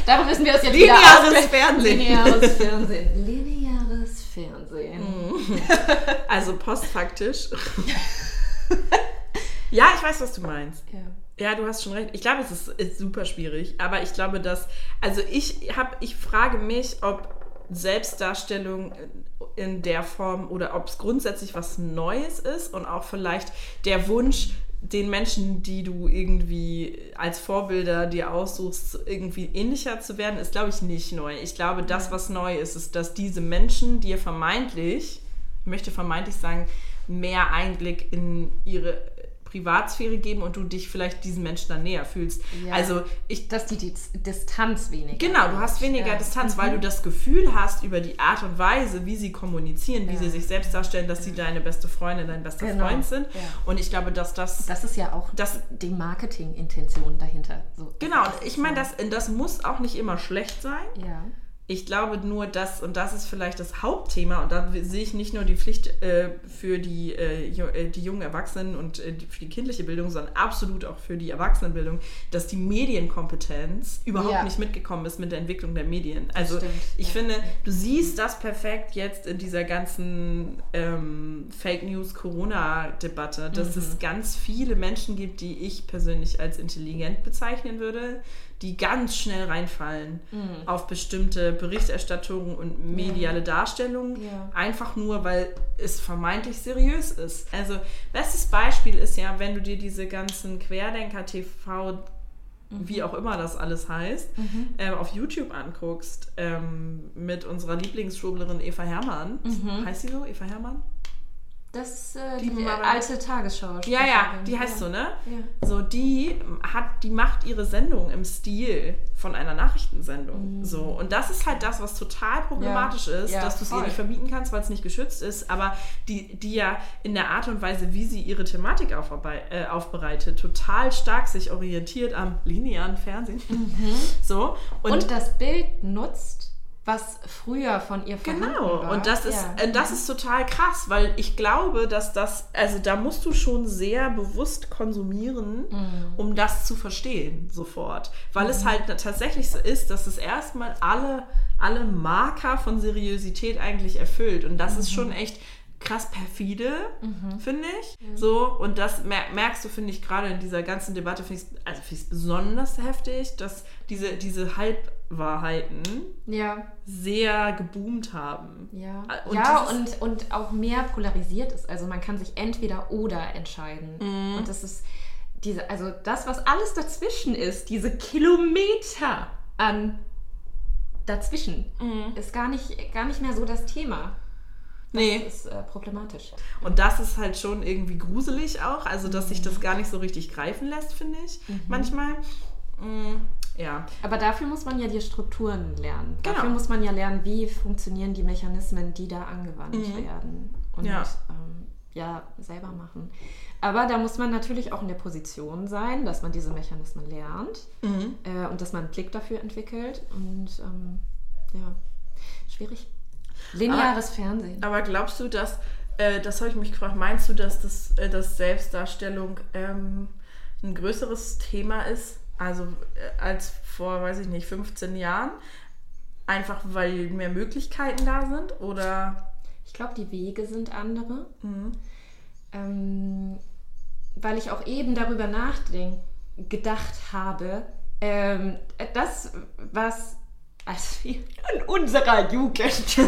Speaker 1: Da müssen wir es jetzt wieder
Speaker 2: Lineares. [laughs] Fernsehen.
Speaker 1: Lineares Fernsehen. Lineares Fernsehen.
Speaker 2: Also postfaktisch. ja, ich weiß, was du meinst.
Speaker 1: Ja.
Speaker 2: Ja, du hast schon recht. Ich glaube, es ist, ist super schwierig. Aber ich glaube, dass. Also ich habe, ich frage mich, ob Selbstdarstellung in der Form oder ob es grundsätzlich was Neues ist und auch vielleicht der Wunsch, den Menschen, die du irgendwie als Vorbilder dir aussuchst, irgendwie ähnlicher zu werden, ist, glaube ich, nicht neu. Ich glaube, das, was neu ist, ist, dass diese Menschen dir vermeintlich, ich möchte vermeintlich sagen, mehr Einblick in ihre Privatsphäre geben und du dich vielleicht diesen Menschen dann näher fühlst.
Speaker 1: Ja.
Speaker 2: Also ich
Speaker 1: Dass die, die Distanz weniger
Speaker 2: Genau, du hast weniger
Speaker 1: Ja. Mhm.
Speaker 2: Distanz, weil du das Gefühl hast über die Art und Weise, wie sie kommunizieren, wie
Speaker 1: Ja.
Speaker 2: sie sich selbst darstellen, dass sie deine beste Freundin, dein bester
Speaker 1: Genau,
Speaker 2: Freund sind. Und ich glaube, dass das,
Speaker 1: Das ist ja auch
Speaker 2: Das-
Speaker 1: die Marketingintention dahinter. So.
Speaker 2: genau, und ich meine, das, das muss auch nicht immer schlecht sein.
Speaker 1: Ja.
Speaker 2: Ich glaube nur, dass, und das ist vielleicht das Hauptthema, und da sehe ich nicht nur die Pflicht äh, für die, äh, äh, die jungen Erwachsenen und äh, für die kindliche Bildung, sondern absolut auch für die Erwachsenenbildung, dass die Medienkompetenz überhaupt
Speaker 1: Ja.
Speaker 2: nicht mitgekommen ist mit der Entwicklung der Medien. Also ich finde, du siehst das perfekt jetzt in dieser ganzen ähm, Fake News Corona-Debatte, dass
Speaker 1: Mhm.
Speaker 2: es ganz viele Menschen gibt, die ich persönlich als intelligent bezeichnen würde, die ganz schnell reinfallen
Speaker 1: Mhm.
Speaker 2: auf bestimmte Berichterstattungen und mediale Darstellungen,
Speaker 1: Ja.
Speaker 2: einfach nur, weil es vermeintlich seriös ist. Also, bestes Beispiel ist ja, wenn du dir diese ganzen Querdenker-TV, wie auch immer das alles heißt, ähm, auf YouTube anguckst, ähm, mit unserer Lieblingsschwurblerin Eva Hermann.
Speaker 1: Mhm.
Speaker 2: Heißt sie so, Eva Hermann?
Speaker 1: Das äh,
Speaker 2: Die
Speaker 1: die, alte Tagesschau.
Speaker 2: Ja, ja, die heißt so, ne?
Speaker 1: Ja.
Speaker 2: So, die hat, die macht ihre Sendung im Stil von einer Nachrichtensendung. So, und das ist halt das, was total problematisch
Speaker 1: Mhm. Ja.
Speaker 2: ist,
Speaker 1: Ja,
Speaker 2: dass du es ihr nicht verbieten kannst, weil es nicht geschützt ist, aber die, die ja in der Art und Weise, wie sie ihre Thematik äh, aufbereitet, total stark sich orientiert am linearen Fernsehen. [laughs] So,
Speaker 1: Mhm. Und, das Bild nutzt, was früher von ihr vorhanden
Speaker 2: Genau,
Speaker 1: war.
Speaker 2: und das ist,
Speaker 1: Ja.
Speaker 2: äh, das ist total krass, weil ich glaube, dass das, also da musst du schon sehr bewusst konsumieren,
Speaker 1: Mhm.
Speaker 2: um das zu verstehen sofort. Weil es halt tatsächlich so ist, dass es erstmal alle, alle Marker von Seriosität eigentlich erfüllt. Und das
Speaker 1: Mhm.
Speaker 2: ist schon echt krass perfide, finde ich. So, und das mer merkst du, finde ich, gerade in dieser ganzen Debatte, finde ich also ich's besonders heftig, dass diese, diese Halbwahrheiten
Speaker 1: ja.
Speaker 2: sehr geboomt haben.
Speaker 1: Ja,
Speaker 2: Und
Speaker 1: ja und, und auch mehr polarisiert ist. Also man kann sich entweder oder entscheiden.
Speaker 2: Mhm.
Speaker 1: Und das ist diese, also das, was alles dazwischen ist, diese Kilometer an dazwischen,
Speaker 2: Mhm.
Speaker 1: ist gar nicht, gar nicht mehr so das Thema. Das
Speaker 2: Nee,
Speaker 1: ist äh, problematisch.
Speaker 2: und das ist halt schon irgendwie gruselig auch, also dass sich das gar nicht so richtig greifen lässt, finde ich, manchmal. Mm, ja,
Speaker 1: Aber dafür muss man ja die Strukturen lernen.
Speaker 2: Genau.
Speaker 1: Dafür muss man ja lernen, wie funktionieren die Mechanismen, die da angewandt werden. Und
Speaker 2: Ja.
Speaker 1: ähm, ja, selber machen. Aber da muss man natürlich auch in der Position sein, dass man diese Mechanismen lernt äh, und dass man einen Blick dafür entwickelt. Und ähm, ja, schwierig. Lineares Fernsehen.
Speaker 2: aber glaubst du, dass, äh, das habe ich mich gefragt, meinst du, dass, das, äh, dass Selbstdarstellung ähm, ein größeres Thema ist, also äh, als vor, weiß ich nicht, 15 Jahren? Einfach weil mehr Möglichkeiten da sind? Oder?
Speaker 1: Ich glaube, die Wege sind andere.
Speaker 2: Mhm.
Speaker 1: Ähm, weil ich auch eben darüber nachdenken, gedacht habe, ähm, das, was als wir in unserer Jugend [laughs]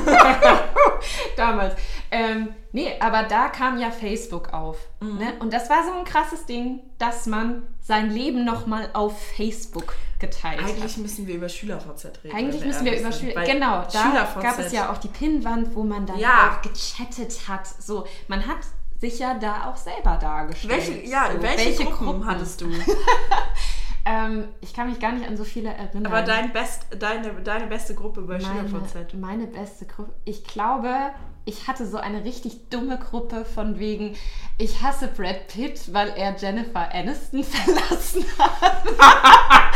Speaker 1: damals, ähm, nee, aber da kam ja Facebook auf. Ne? Und das war so ein krasses Ding, dass man sein Leben nochmal auf Facebook geteilt hat.
Speaker 2: Eigentlich müssen wir über SchülerVZ reden.
Speaker 1: Eigentlich müssen wir über Schüler. Genau, da
Speaker 2: SchülerVZ
Speaker 1: gab es ja auch die Pinnwand, wo man dann
Speaker 2: Ja.
Speaker 1: auch gechattet hat. So, man hat sich ja da auch selber dargestellt.
Speaker 2: Welche, ja,
Speaker 1: so,
Speaker 2: welche, Gruppen, hattest du? [laughs]
Speaker 1: Ähm, ich kann mich gar nicht an so viele erinnern.
Speaker 2: Aber dein Best, deine, deine beste Gruppe bei
Speaker 1: meine,
Speaker 2: SchülerVZ.
Speaker 1: meine beste Gruppe. Ich glaube, ich hatte so eine richtig dumme Gruppe von wegen, ich hasse Brad Pitt, weil er Jennifer Aniston [laughs] verlassen hat. [laughs]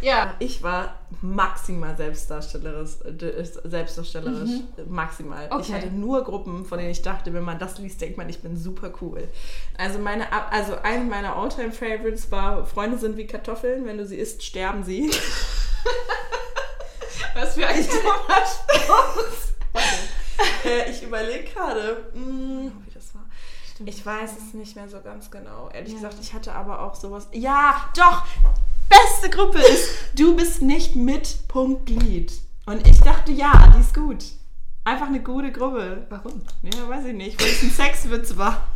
Speaker 1: ja.
Speaker 2: Ich war maximal selbstdarstellerisch, äh, selbstdarstellerisch maximal. Ich
Speaker 1: Mhm. Okay.
Speaker 2: hatte nur Gruppen, von denen ich dachte, wenn man das liest, denkt man, ich bin super cool. Also meine, also eine meiner Alltime Favorites war Freunde sind wie Kartoffeln, wenn du sie isst, sterben sie. [laughs]
Speaker 1: Was für ein dummer [laughs]
Speaker 2: äh, ich überlege gerade, mm, wie das war. Ich weiß es nicht mehr so ganz genau. Ehrlich
Speaker 1: Ja.
Speaker 2: gesagt, ich hatte aber auch sowas. Ja, doch! Beste Gruppe ist, du bist nicht mit Punkt Glied. Und ich dachte, ja, die ist gut. Einfach eine gute Gruppe.
Speaker 1: Warum?
Speaker 2: Ja, weiß ich nicht, weil es ein Sexwitz war.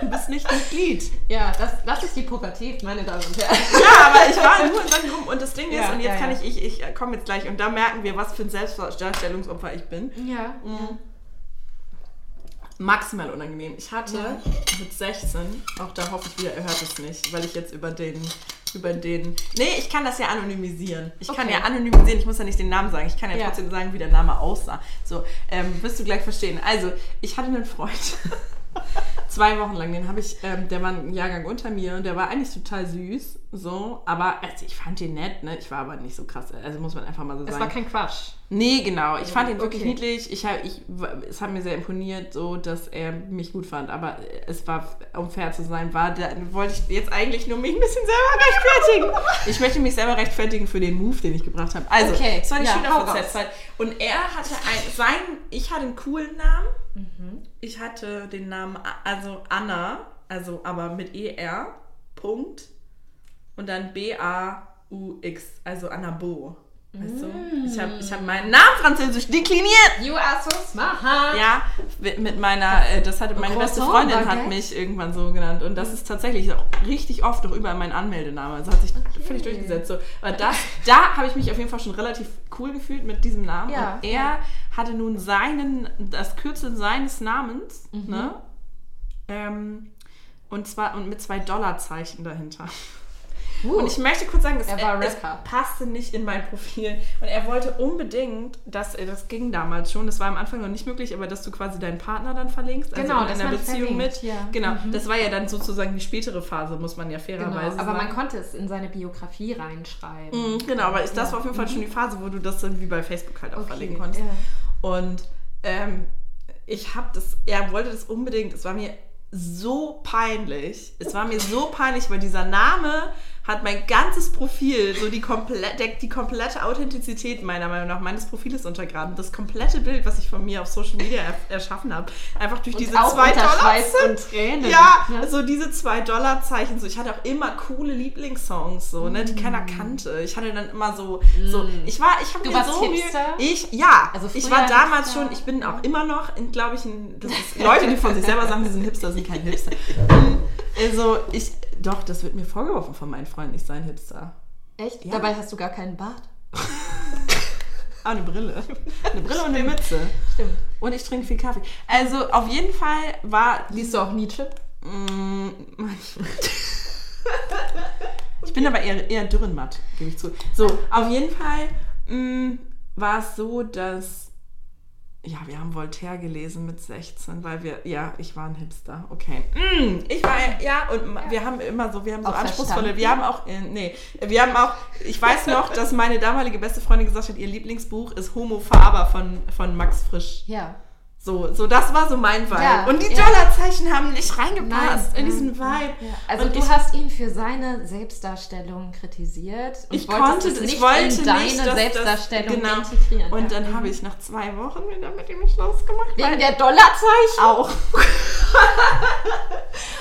Speaker 2: Du bist nicht mit Glied.
Speaker 1: Ja, das, das ist die Pubertät, meine Damen und Herren.
Speaker 2: Ja, aber ich war nur in solchen Gruppen. Und das Ding ist,
Speaker 1: Ja,
Speaker 2: und jetzt
Speaker 1: ja,
Speaker 2: kann
Speaker 1: ja.
Speaker 2: ich, ich, ich komme jetzt gleich, und da merken wir, was für ein Selbstdarstellungsopfer ich bin.
Speaker 1: Ja.
Speaker 2: Maximal unangenehm. Ich hatte
Speaker 1: Ja.
Speaker 2: mit 16, auch da hoffe ich wieder, ihr hört es nicht, weil ich jetzt über den, über den, nee, ich kann das ja anonymisieren. Ich kann
Speaker 1: Okay.
Speaker 2: ja anonymisieren, ich muss ja nicht den Namen sagen, ich kann ja,
Speaker 1: Ja.
Speaker 2: trotzdem sagen, wie der Name aussah. So, ähm, wirst du gleich verstehen. Also, ich hatte einen Freund, [laughs] zwei Wochen lang, den habe ich, ähm, der war ein Jahrgang unter mir und der war eigentlich total süß, so, aber also ich fand den nett, ne, ich war aber nicht so krass, also muss man einfach mal so
Speaker 1: Es
Speaker 2: sagen.
Speaker 1: war kein Quatsch.
Speaker 2: Nee, genau. Ich fand ihn wirklich
Speaker 1: Okay.
Speaker 2: niedlich. Ich hab, ich, es hat mir sehr imponiert, so dass er mich gut fand. Aber es war, um fair zu sein, war da wollte ich jetzt eigentlich nur mich ein bisschen selber rechtfertigen. [laughs] Ich möchte mich selber rechtfertigen für den Move, den ich gebracht habe. Also,
Speaker 1: Okay,
Speaker 2: es war die
Speaker 1: ja,
Speaker 2: Schülerversetzzeit. Und er hatte ein, sein, ich hatte einen coolen Namen. Ich hatte den Namen, also Anna, also aber mit ER, Punkt. Und dann B-A-U-X, also Anna-Bo. Weißt du? Ich habe ich hab meinen Namen französisch dekliniert.
Speaker 1: You are so smart.
Speaker 2: Ja, mit meiner, äh, das hatte meine beste Freundin hat mich irgendwann so genannt. Und das ist tatsächlich auch richtig oft noch überall mein Anmeldename. Also hat sich völlig durchgesetzt. So. Aber das, da habe ich mich auf jeden Fall schon relativ cool gefühlt mit diesem Namen.
Speaker 1: Ja.
Speaker 2: Und er hatte nun seinen, das Kürzel seines Namens,
Speaker 1: Mhm.
Speaker 2: ne? Ähm, und zwar und mit zwei Dollarzeichen dahinter.
Speaker 1: Uh,
Speaker 2: Und ich möchte kurz sagen, es,
Speaker 1: Er war
Speaker 2: es passte nicht in mein Profil. Und er wollte unbedingt, dass das ging damals schon, das war am Anfang noch nicht möglich, aber dass du quasi deinen Partner dann verlinkst, also
Speaker 1: Genau,
Speaker 2: in einer Beziehung
Speaker 1: verlinkt,
Speaker 2: mit.
Speaker 1: ja.
Speaker 2: Genau,
Speaker 1: Mhm.
Speaker 2: das war ja dann sozusagen die spätere Phase, muss man ja
Speaker 1: genau.
Speaker 2: fairerweise
Speaker 1: Aber man
Speaker 2: sagen.
Speaker 1: konnte es in seine Biografie reinschreiben.
Speaker 2: Mhm, genau, aber ist, das
Speaker 1: Ja.
Speaker 2: war auf jeden Fall schon die Phase, wo du das dann wie bei Facebook halt auch
Speaker 1: Okay,
Speaker 2: verlinken konntest.
Speaker 1: ja.
Speaker 2: Und ähm, ich habe das, er wollte das unbedingt, es war mir so peinlich. Es war mir so peinlich, weil dieser Name hat mein ganzes Profil, so die, komplett, der, die komplette Authentizität meiner Meinung nach meines Profiles untergraben. Das komplette Bild, was ich von mir auf Social Media er, erschaffen habe. Einfach durch diese
Speaker 1: auch
Speaker 2: zwei Dollar.
Speaker 1: Und Tränen.
Speaker 2: Ja,
Speaker 1: ne?
Speaker 2: so diese zwei Dollar Zeichen. So, ich hatte auch immer coole Lieblingssongs, so, ne, die keiner kannte. Ich hatte dann immer so, so ich war, ich habe
Speaker 1: Mm. Du
Speaker 2: mir
Speaker 1: warst
Speaker 2: so
Speaker 1: Hipster?
Speaker 2: Ich, ja.
Speaker 1: Also
Speaker 2: ich war damals
Speaker 1: Hipster?
Speaker 2: schon, ich bin auch immer noch, glaube ich, ein, Leute, die von sich selber sagen, sie sind Hipster, sind kein Hipster. [laughs] Also, ich, doch, das wird mir vorgeworfen von meinen Freunden, ich sei ein Hipster.
Speaker 1: Echt?
Speaker 2: Ja.
Speaker 1: Dabei hast du gar keinen Bart.
Speaker 2: Ah, eine Brille. Eine Brille und eine Mütze.
Speaker 1: Stimmt.
Speaker 2: Und ich trinke viel Kaffee. Also, auf jeden Fall war
Speaker 1: Liest du auch Nietzsche?
Speaker 2: Mm, manchmal. [laughs] ich bin aber eher, eher dürrenmatt, gebe ich zu. So, auf jeden Fall mm, war es so, dass. Ja, wir haben Voltaire gelesen mit 16, weil wir. Ja, ich war ein Hipster. Okay. Mm, ich war. Ja, und wir haben immer so. Wir haben so
Speaker 1: Auch
Speaker 2: anspruchsvolle.
Speaker 1: verstanden.
Speaker 2: Wir haben auch. Äh, nee. Wir haben auch. Ich weiß noch, dass meine damalige beste Freundin gesagt hat, ihr Lieblingsbuch ist Homo Faber von, von Max Frisch.
Speaker 1: Ja.
Speaker 2: So, so, das war so mein Vibe.
Speaker 1: Ja,
Speaker 2: und die
Speaker 1: ja.
Speaker 2: Dollarzeichen haben nicht reingepasst
Speaker 1: Nein,
Speaker 2: in diesen Vibe.
Speaker 1: Ja. Also
Speaker 2: und
Speaker 1: du
Speaker 2: ich,
Speaker 1: hast ihn für seine Selbstdarstellung kritisiert und
Speaker 2: ich konnte,
Speaker 1: es nicht
Speaker 2: ich wollte
Speaker 1: in deine
Speaker 2: nicht, dass
Speaker 1: Selbstdarstellung
Speaker 2: das, genau.
Speaker 1: integrieren.
Speaker 2: Und dann habe ich nach zwei Wochen wieder mit ihm Schluss gemacht.
Speaker 1: Wegen
Speaker 2: weil-
Speaker 1: der Dollarzeichen?
Speaker 2: auch. [laughs]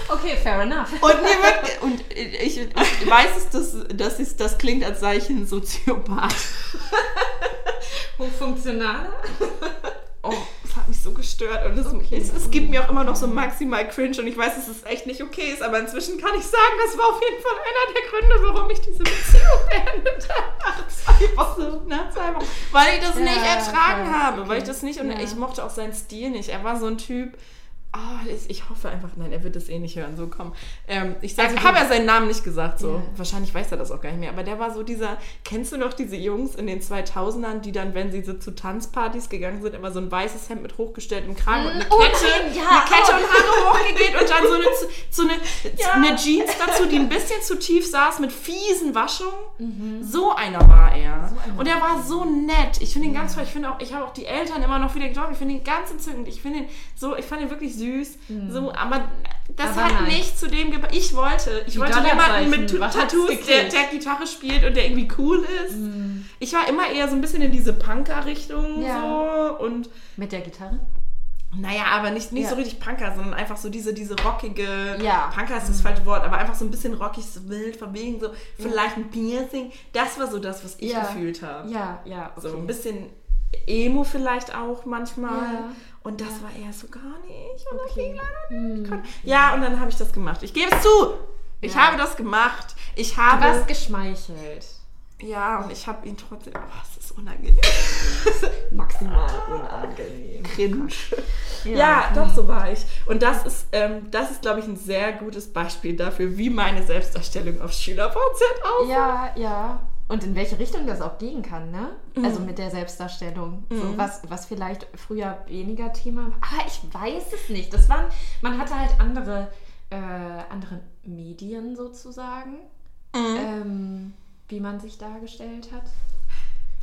Speaker 1: Okay, fair enough.
Speaker 2: Und wird, und ich, ich weiß es, dass, dass es, das klingt, als sei ich ein Soziopath. [laughs]
Speaker 1: Hochfunktionaler? [laughs]
Speaker 2: Oh, das hat mich so gestört. Und es,
Speaker 1: Okay.
Speaker 2: es, es gibt mir auch immer noch so maximal cringe. Und ich weiß, dass es echt nicht okay ist. Aber inzwischen kann ich sagen, das war auf jeden Fall einer der Gründe, warum ich diese Beziehung beendet habe. Nach zwei Wochen. Nach zwei Wochen. Weil ich das
Speaker 1: Ja,
Speaker 2: nicht ertragen
Speaker 1: krass,
Speaker 2: habe.
Speaker 1: okay.
Speaker 2: Weil ich das nicht. Und
Speaker 1: Ja.
Speaker 2: ich mochte auch seinen Stil nicht. Er war so ein Typ. Oh, ich- hoffe einfach, nein, er wird das eh nicht hören, so komm. Ähm, ich
Speaker 1: Also
Speaker 2: habe ja seinen Namen nicht gesagt, so.
Speaker 1: Ja.
Speaker 2: Wahrscheinlich weiß er das auch gar nicht mehr. Aber der war so dieser, kennst du noch diese Jungs in den 2000ern, die dann, wenn sie so zu Tanzpartys gegangen sind, immer so ein weißes Hemd mit hochgestelltem Kragen und eine
Speaker 1: Oh
Speaker 2: Kette,
Speaker 1: nein, ja,
Speaker 2: eine Kette
Speaker 1: oh.
Speaker 2: und Haare hochgegeht und dann so eine, so eine,
Speaker 1: Ja.
Speaker 2: eine Jeans dazu, die ein bisschen zu tief saß mit fiesen Waschungen. So einer war er.
Speaker 1: So einer
Speaker 2: und er war so nett. Ich finde ihn ganz toll. Ich finde auch, ich habe auch die Eltern immer noch wieder geglaubt. Ich finde ihn ganz entzückend. Ich finde ihn so, ich fand ihn wirklich süß. So, aber das
Speaker 1: Aber
Speaker 2: hat
Speaker 1: nein.
Speaker 2: nicht zu dem gepasst. Ich wollte, ich
Speaker 1: Die
Speaker 2: wollte jemanden mit Tattoos, der, der Gitarre spielt und der irgendwie cool ist. Ich war immer eher so ein bisschen in diese Punker-Richtung
Speaker 1: Ja.
Speaker 2: so und
Speaker 1: Mit der Gitarre?
Speaker 2: naja, aber nicht, nicht
Speaker 1: Ja.
Speaker 2: so richtig Punker, sondern einfach so diese, diese rockige,
Speaker 1: Ja.
Speaker 2: Punker ist das falsche Wort, aber einfach so ein bisschen rockig, so wild, verwegen, so vielleicht ein Piercing. Das war so das, was ich gefühlt habe.
Speaker 1: Ja, ja. Okay.
Speaker 2: So ein bisschen Emo vielleicht auch manchmal.
Speaker 1: Ja.
Speaker 2: Und das war eher so gar nicht. Und das
Speaker 1: Okay.
Speaker 2: ging leider nicht.
Speaker 1: Hm.
Speaker 2: Ja, und dann habe ich das gemacht. Ich gebe es zu. Ich
Speaker 1: Ja.
Speaker 2: habe das gemacht. Ich
Speaker 1: Du
Speaker 2: habe.
Speaker 1: warst geschmeichelt.
Speaker 2: ja, und ich habe ihn trotzdem. Oh, es ist unangenehm. [laughs]
Speaker 1: Maximal unangenehm.
Speaker 2: Cringe. Ja, doch, so war ich. Und das ist, ähm, das ist, glaube ich, ein sehr gutes Beispiel dafür, wie meine Selbstdarstellung auf SchülerVZ aussieht.
Speaker 1: Ja, ja. Und in welche Richtung das auch gehen kann, ne? Also mit der Selbstdarstellung. So was, was vielleicht früher weniger Thema war. Aber ich weiß es nicht. Das waren, man hatte halt andere, äh, andere Medien sozusagen, ähm, wie man sich dargestellt hat.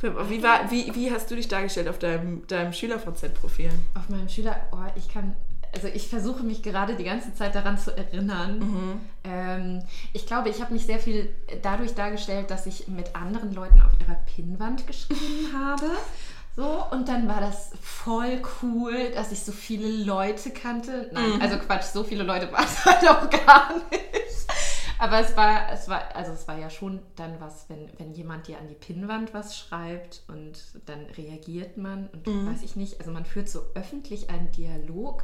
Speaker 2: Wie, war, wie, wie hast du dich dargestellt auf deinem, deinem SchülerVZ-Profil?
Speaker 1: Auf meinem Schüler, oh, ich kann, also ich versuche mich gerade die ganze Zeit daran zu erinnern. Ähm, ich glaube, ich habe mich sehr viel dadurch dargestellt, dass ich mit anderen Leuten auf ihrer Pinnwand geschrieben [laughs] habe. So, und dann war das voll cool, dass ich so viele Leute kannte. Nein, also Quatsch, so viele Leute waren es [laughs] halt auch gar nicht. Aber es war, es war, also es war ja schon dann was, wenn, wenn jemand dir an die Pinnwand was schreibt und dann reagiert man und weiß ich nicht, also man führt so öffentlich einen Dialog,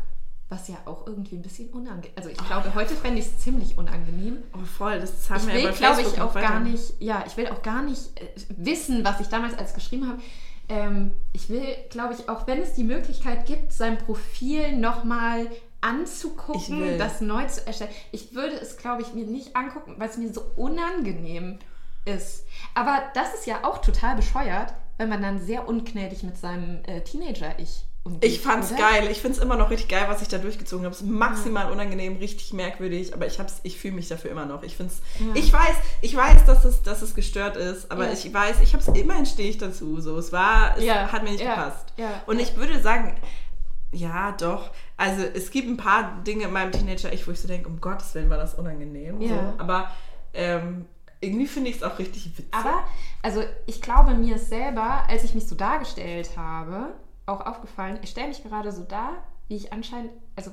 Speaker 1: was ja auch irgendwie ein bisschen unangenehm Also ich glaube, heute fände ich es ziemlich unangenehm.
Speaker 2: Oh, voll, das haben
Speaker 1: Ich
Speaker 2: wir
Speaker 1: will, glaube ich, auch gar nicht, ja, ich will auch gar nicht äh, wissen, was ich damals als geschrieben habe. Ähm, ich will, glaube ich, auch wenn es die Möglichkeit gibt, sein Profil nochmal anzugucken, das neu zu erstellen. Ich würde es, glaube ich, mir nicht angucken, weil es mir so unangenehm ist. Aber das ist ja auch total bescheuert, wenn man dann sehr ungnädig mit seinem äh, Teenager-Ich.
Speaker 2: Ich fand's oder? geil. Ich find's immer noch richtig geil, was ich da durchgezogen habe. Es ist maximal unangenehm, richtig merkwürdig, aber ich hab's, ich fühle mich dafür immer noch. Ich find's, ja. ich weiß, ich weiß, dass es, dass es gestört ist, aber ja. ich weiß, ich hab's immerhin stehe ich dazu. So, es war, es ja. hat mir nicht gepasst. Und ich würde sagen, ja, doch. Also es gibt ein paar Dinge in meinem Teenager-Ich, wo ich so denke, um Gottes Willen war das unangenehm. So. Aber ähm, irgendwie finde ich es auch richtig witzig.
Speaker 1: Aber, also ich glaube mir selber, als ich mich so dargestellt habe, auch aufgefallen, ich stelle mich gerade so dar, wie ich anscheinend, also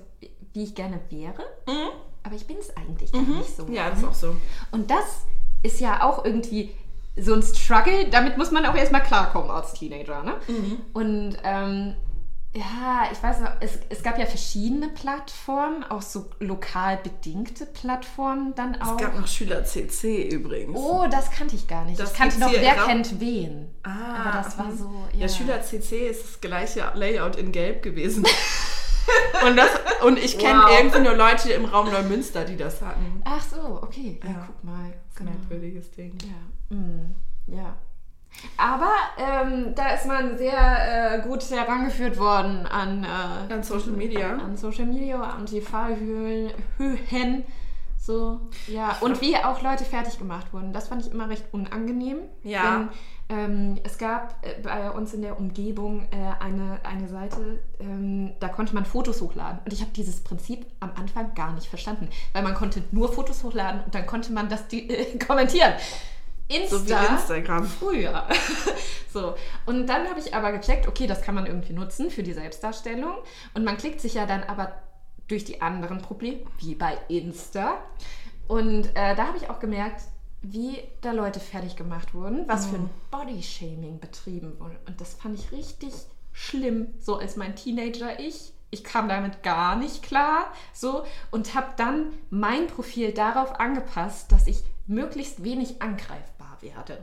Speaker 1: wie ich gerne wäre, mhm. aber ich bin es eigentlich gar mhm. nicht so.
Speaker 2: Ja, das ist auch so.
Speaker 1: Und das ist ja auch irgendwie so ein Struggle, damit muss man auch erstmal klarkommen als Teenager. Ne? Mhm. Und ähm, ja, ich weiß noch, es, es gab ja verschiedene Plattformen, auch so lokal bedingte Plattformen dann auch.
Speaker 2: Es gab noch Schüler CC übrigens.
Speaker 1: Oh, das kannte ich gar nicht. Das ich kannte noch, wer kennt wen. Ah, aber das war so.
Speaker 2: Ja, ja Schüler CC ist das gleiche Layout in Gelb gewesen. [laughs] und, das, und ich kenne wow. irgendwie nur Leute im Raum Neumünster, die das hatten.
Speaker 1: Ach so, okay. Ja, ja guck mal.
Speaker 2: Genau. Merkwürdiges Ding.
Speaker 1: Ja. Mm, ja. Aber ähm, da ist man sehr äh, gut herangeführt worden an, äh,
Speaker 2: an Social Media.
Speaker 1: An Social Media, an die Fallhöhen. So, ja. Und wie auch Leute fertig gemacht wurden. Das fand ich immer recht unangenehm.
Speaker 2: Ja.
Speaker 1: Denn, ähm, es gab äh, bei uns in der Umgebung äh, eine, eine Seite, ähm, da konnte man Fotos hochladen. Und ich habe dieses Prinzip am Anfang gar nicht verstanden. Weil man konnte nur Fotos hochladen und dann konnte man das die, [laughs] kommentieren.
Speaker 2: Insta. So wie Instagram.
Speaker 1: Früher. [laughs] so. Und dann habe ich aber gecheckt, okay, das kann man irgendwie nutzen für die Selbstdarstellung. Und man klickt sich ja dann aber durch die anderen Probleme, wie bei Insta. Und äh, da habe ich auch gemerkt, wie da Leute fertig gemacht wurden, was mhm. für ein Bodyshaming betrieben wurde. Und das fand ich richtig schlimm, so als mein Teenager-Ich. Ich kam damit gar nicht klar, so und habe dann mein Profil darauf angepasst, dass ich möglichst wenig angreifbar werde.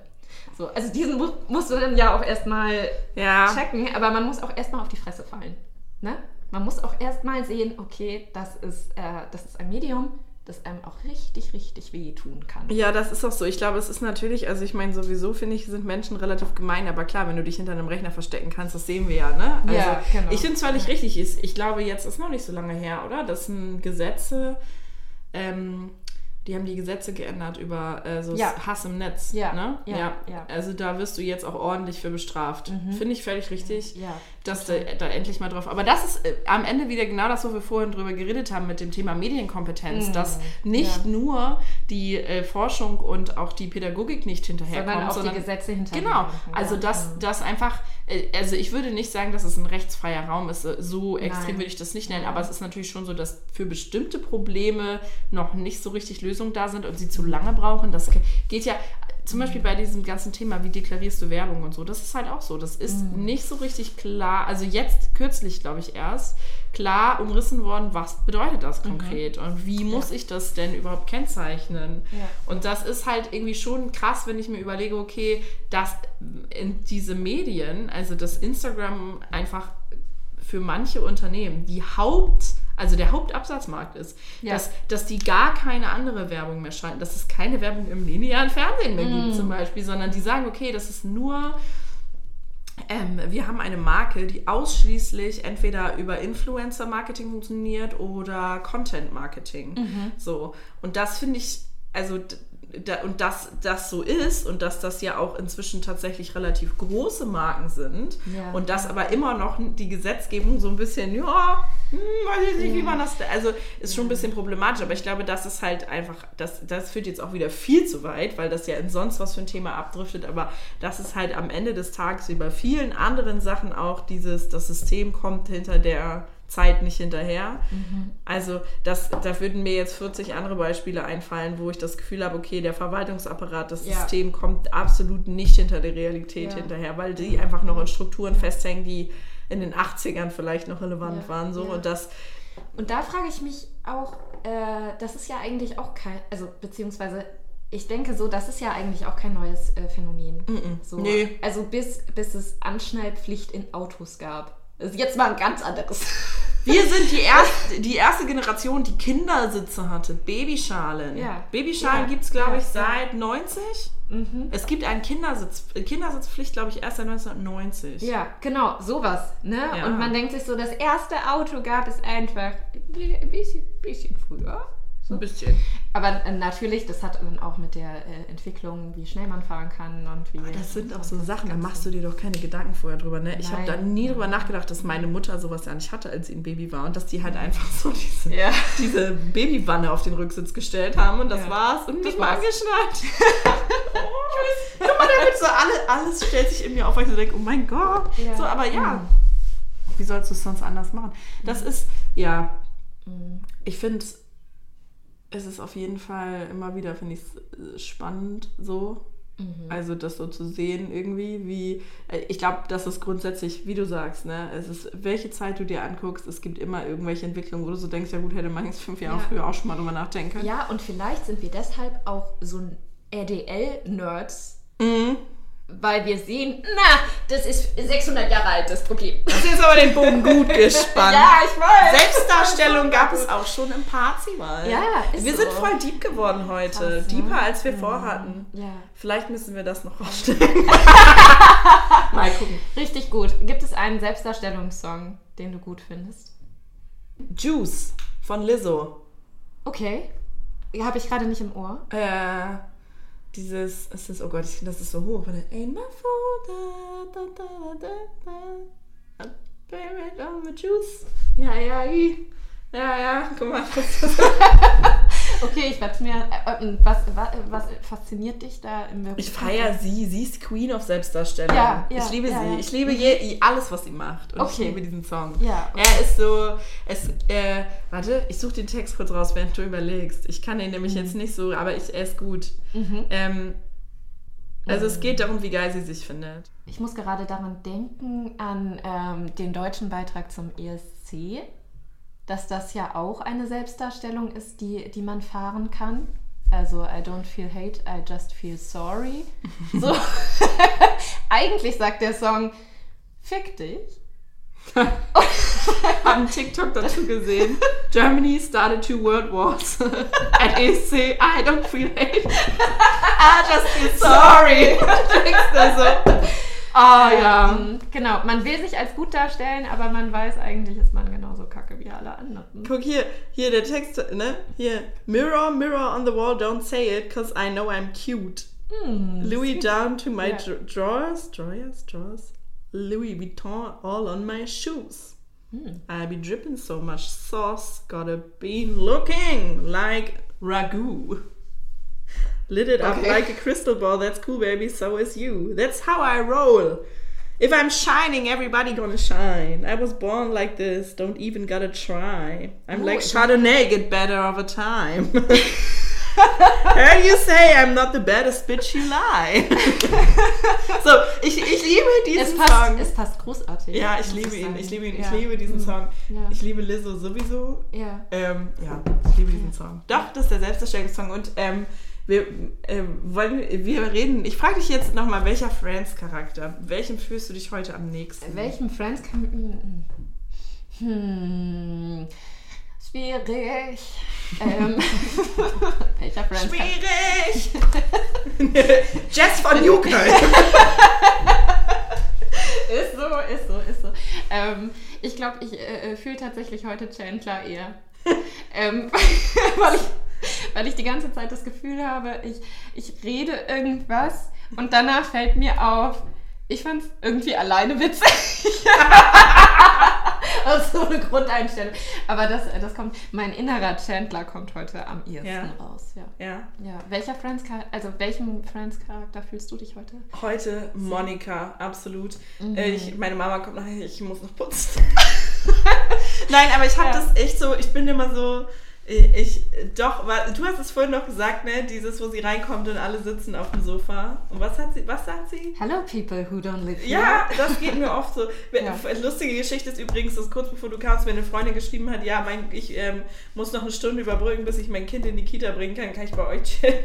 Speaker 1: So, also diesen mu musst du dann ja auch erstmal ja. checken, aber man muss auch erstmal auf die Fresse fallen. Ne? Man muss auch erstmal sehen, okay, das ist, äh, das ist ein Medium, das einem auch richtig, richtig wehtun kann.
Speaker 2: Ja, das ist auch so. Ich glaube, es ist natürlich, also ich meine, sowieso finde ich, sind Menschen relativ gemein, aber klar, wenn du dich hinter einem Rechner verstecken kannst, das sehen wir ja, ne? Also, ja, genau. Ich finde es völlig richtig. Ich glaube, jetzt ist noch nicht so lange her, oder? Das sind Gesetze, ähm, die haben die Gesetze geändert über äh, so ja. Hass im Netz. Ja. Ne? Ja, ja. ja. Also da wirst du jetzt auch ordentlich für bestraft. Mhm. Finde ich völlig richtig, ja. Dass da, da, endlich mal drauf. Aber das ist äh, am Ende wieder genau das, wo wir vorhin drüber geredet haben mit dem Thema Medienkompetenz, mhm. dass nicht nur die äh, Forschung und auch die Pädagogik nicht hinterherkommt,
Speaker 1: sondern auch sondern, die Gesetze hinterher.
Speaker 2: Genau. Also dass, mhm. dass einfach, äh, also ich würde nicht sagen, dass es ein rechtsfreier Raum ist. Äh, so extrem Nein. würde ich das nicht nennen. Aber es ist natürlich schon so, dass für bestimmte Probleme noch nicht so richtig Lösungen da sind und sie zu lange brauchen. Das geht ja zum Beispiel bei diesem ganzen Thema, wie deklarierst du Werbung und so, das ist halt auch so. Das ist mhm. nicht so richtig klar, also jetzt kürzlich, glaube ich, erst klar umrissen worden, was bedeutet das mhm. konkret mhm. und wie muss ja. ich das denn überhaupt kennzeichnen? Ja. Und das ist halt irgendwie schon krass, wenn ich mir überlege, okay, dass in diese Medien, also das Instagram einfach für manche Unternehmen die Haupt also der Hauptabsatzmarkt ist, ja. dass, dass die gar keine andere Werbung mehr schalten, dass es keine Werbung im linearen Fernsehen mehr gibt mm. zum Beispiel, sondern die sagen, okay, das ist nur ähm, wir haben eine Marke, die ausschließlich entweder über Influencer-Marketing funktioniert oder Content-Marketing. Mhm. So. Und das finde ich, also da, und dass das so ist und dass das ja auch inzwischen tatsächlich relativ große Marken sind ja. und dass aber immer noch die Gesetzgebung so ein bisschen, ja, hm, weiß ich nicht, wie man das, also ist schon ein bisschen problematisch, aber ich glaube, das ist halt einfach, das, das führt jetzt auch wieder viel zu weit, weil das ja in sonst was für ein Thema abdriftet, aber das ist halt am Ende des Tages wie bei vielen anderen Sachen auch dieses, das System kommt hinter der Zeit nicht hinterher. Mhm. Also das, da würden mir jetzt 40 andere Beispiele einfallen, wo ich das Gefühl habe, okay, der Verwaltungsapparat, das ja. System kommt absolut nicht hinter der Realität ja. hinterher, weil die einfach noch in Strukturen festhängen, die in den 80ern vielleicht noch relevant ja. waren. So. Und, das,
Speaker 1: und da frage ich mich auch, äh, das ist ja eigentlich auch kein, also beziehungsweise ich denke so, das ist ja eigentlich auch kein neues äh, Phänomen. Mm -mm. So, nee. Also bis, bis es Anschnallpflicht in Autos gab. Das ist jetzt mal ein ganz anderes [laughs]
Speaker 2: Wir sind die erste, die erste Generation, die Kindersitze hatte. Babyschalen.
Speaker 1: Ja.
Speaker 2: Babyschalen
Speaker 1: Ja.
Speaker 2: gibt es, glaube ich, seit 90. Es gibt einen Kindersitz, Kindersitzpflicht, glaube ich, erst seit 1990.
Speaker 1: Ja, genau, sowas. Ne?
Speaker 2: Ja.
Speaker 1: Und man denkt sich so, das erste Auto gab es einfach ein bisschen, bisschen früher.
Speaker 2: So ein bisschen.
Speaker 1: Aber äh, natürlich, das hat dann auch mit der äh, Entwicklung, wie schnell man fahren kann und wie.
Speaker 2: Das sind auch so Sachen, da machst du dir doch keine Gedanken vorher drüber. Ne? Ich habe da nie drüber nachgedacht, dass meine Mutter sowas ja nicht hatte, als sie ein Baby war. Und dass die halt einfach so diese,
Speaker 1: Ja.
Speaker 2: diese Babywanne auf den Rücksitz gestellt haben. Und das
Speaker 1: Ja.
Speaker 2: war's. Und mich mal angeschnallt. [laughs] oh, Guck mal, damit so alle, alles stellt sich in mir auf, weil ich so denke, oh mein Gott.
Speaker 1: Ja.
Speaker 2: So, aber ja,
Speaker 1: Mhm.
Speaker 2: wie sollst du es sonst anders machen? Das ist, ja,
Speaker 1: Mhm.
Speaker 2: ich finde, es ist auf jeden Fall immer wieder, finde ich es spannend so.
Speaker 1: Mhm.
Speaker 2: Also das so zu sehen irgendwie, wie, äh, ich glaube, das ist grundsätzlich, wie du sagst, ne, es ist, welche Zeit du dir anguckst, es gibt immer irgendwelche Entwicklungen, wo du so denkst, ja gut, hätte man jetzt fünf Jahre
Speaker 1: Ja.
Speaker 2: früher auch schon mal drüber nachdenken können.
Speaker 1: Ja, und vielleicht sind wir deshalb auch so ein RDL-Nerds,
Speaker 2: Mhm.
Speaker 1: Weil wir sehen, na, das ist 600 Jahre alt, das Problem.
Speaker 2: Das ist jetzt aber den Bogen [laughs] gut gespannt.
Speaker 1: Ja, ich weiß.
Speaker 2: Selbstdarstellung gab es auch schon im Parzival.
Speaker 1: Ja, ist
Speaker 2: Wir
Speaker 1: so.
Speaker 2: sind voll deep geworden heute.
Speaker 1: Krass, ne?
Speaker 2: Deeper, als wir vorhatten.
Speaker 1: Ja.
Speaker 2: Vielleicht müssen wir das noch rausstellen. [laughs] Mal gucken.
Speaker 1: Richtig gut. Gibt es einen Selbstdarstellungssong, den du gut findest?
Speaker 2: Juice von Lizzo.
Speaker 1: Okay. Habe ich gerade nicht im Ohr.
Speaker 2: Äh, dieses, es ist, oh Gott, ich, das ist so hoch. Ain't my fault, da, da, da, da, da. Juice. Ja, ja, ja, ja, guck mal. [laughs]
Speaker 1: Okay, ich werde mir. Äh, äh, was, was, was fasziniert dich da im Beruf?
Speaker 2: Ich feiere sie, sie ist Queen of Selbstdarstellung.
Speaker 1: Ja, ja,
Speaker 2: ich liebe
Speaker 1: ja,
Speaker 2: sie. Ich liebe je, alles, was sie macht. Und ich
Speaker 1: Okay.
Speaker 2: liebe diesen Song.
Speaker 1: Ja, okay.
Speaker 2: Er ist so, es, äh, warte, ich suche den Text kurz raus, während du überlegst. Ich kann den
Speaker 1: Mhm.
Speaker 2: nämlich jetzt nicht so, aber ich, er ist gut. Ähm, also es geht darum, wie geil sie sich findet.
Speaker 1: Ich muss gerade daran denken, an ähm, den deutschen Beitrag zum ESC, dass das ja auch eine Selbstdarstellung ist, die, die man fahren kann. Also, I don't feel hate, I just feel sorry. [laughs] So. [laughs] Eigentlich sagt der Song, fick dich. [laughs]
Speaker 2: Hab einen TikTok dazu gesehen. Germany started two world wars. At ESC, I don't feel hate. I just feel sorry. Denkst du so? Ah ja.
Speaker 1: Ähm, genau, man will sich als gut darstellen, aber man weiß, eigentlich ist man genauso kacke wie alle anderen.
Speaker 2: Guck hier, hier der Text, ne? Hier. Mirror, mirror on the wall, don't say it, cause I know I'm cute.
Speaker 1: Hm,
Speaker 2: Louis down to my
Speaker 1: Ja.
Speaker 2: dr- drawers, drawers, drawers. Louis Vuitton all on my shoes.
Speaker 1: Hm.
Speaker 2: I be dripping so much sauce, gotta be looking like ragu. Lit it up
Speaker 1: Okay.
Speaker 2: like a crystal ball, that's cool, baby, so is you. That's how I roll. If I'm shining, everybody gonna shine. I was born like this, don't even gotta try. I'm
Speaker 1: Oh,
Speaker 2: like Chardonnay, get better over time. [laughs] Heard you say I'm not the baddest bitch you lie. [laughs] so, ich, ich liebe diesen
Speaker 1: Es passt,
Speaker 2: Song.
Speaker 1: es passt großartig.
Speaker 2: ja, ich liebe ihn, ich liebe ihn,
Speaker 1: Ja.
Speaker 2: ich liebe diesen
Speaker 1: Hm.
Speaker 2: Song.
Speaker 1: Ja.
Speaker 2: Ich liebe Lizzo sowieso.
Speaker 1: Ja.
Speaker 2: Ähm, ja, ich liebe diesen Song. Doch, das ist der Selbstdarstellungssong. Und ähm, wir, äh, wollen, wir reden, ich frage dich jetzt nochmal, welcher Friends-Charakter, welchem fühlst du dich heute am nächsten?
Speaker 1: Welchem Friends kann. Hm. Schwierig. ähm, [laughs] welcher Friends.
Speaker 2: Schwierig! [laughs] Jess von Newkirk. [laughs]
Speaker 1: Ist so, ist so, ist so. Ähm, ich glaube, ich äh, fühle tatsächlich heute Chandler eher. ähm, weil, ich, [laughs] weil ich die ganze Zeit das Gefühl habe, ich, ich rede irgendwas und danach fällt mir auf, ich fand es irgendwie alleine witzig. [laughs] Aus so eine Grundeinstellung. Aber das, das kommt, mein innerer Chandler kommt heute am ehesten
Speaker 2: Ja.
Speaker 1: raus. Ja.
Speaker 2: Ja.
Speaker 1: ja. Welcher Friends, also welchen Friends-Charakter fühlst du dich heute?
Speaker 2: Heute Monika, absolut.
Speaker 1: Mhm.
Speaker 2: Äh, ich, meine Mama kommt nachher, ich muss noch putzen. [laughs] Nein, aber ich habe
Speaker 1: Ja.
Speaker 2: das echt so, ich bin immer so, Ich, doch, du hast es vorhin noch gesagt, ne? Dieses, wo sie reinkommt und alle sitzen auf dem Sofa. Und was hat sie, was sagt sie?
Speaker 1: Hello people who don't live here.
Speaker 2: Ja, das geht mir oft so. [laughs] Ja. Lustige Geschichte ist übrigens, dass kurz bevor du kamst, mir eine Freundin geschrieben hat, ja, mein, ich ähm, muss noch eine Stunde überbrücken, bis ich mein Kind in die Kita bringen kann, kann ich bei euch chillen. [laughs]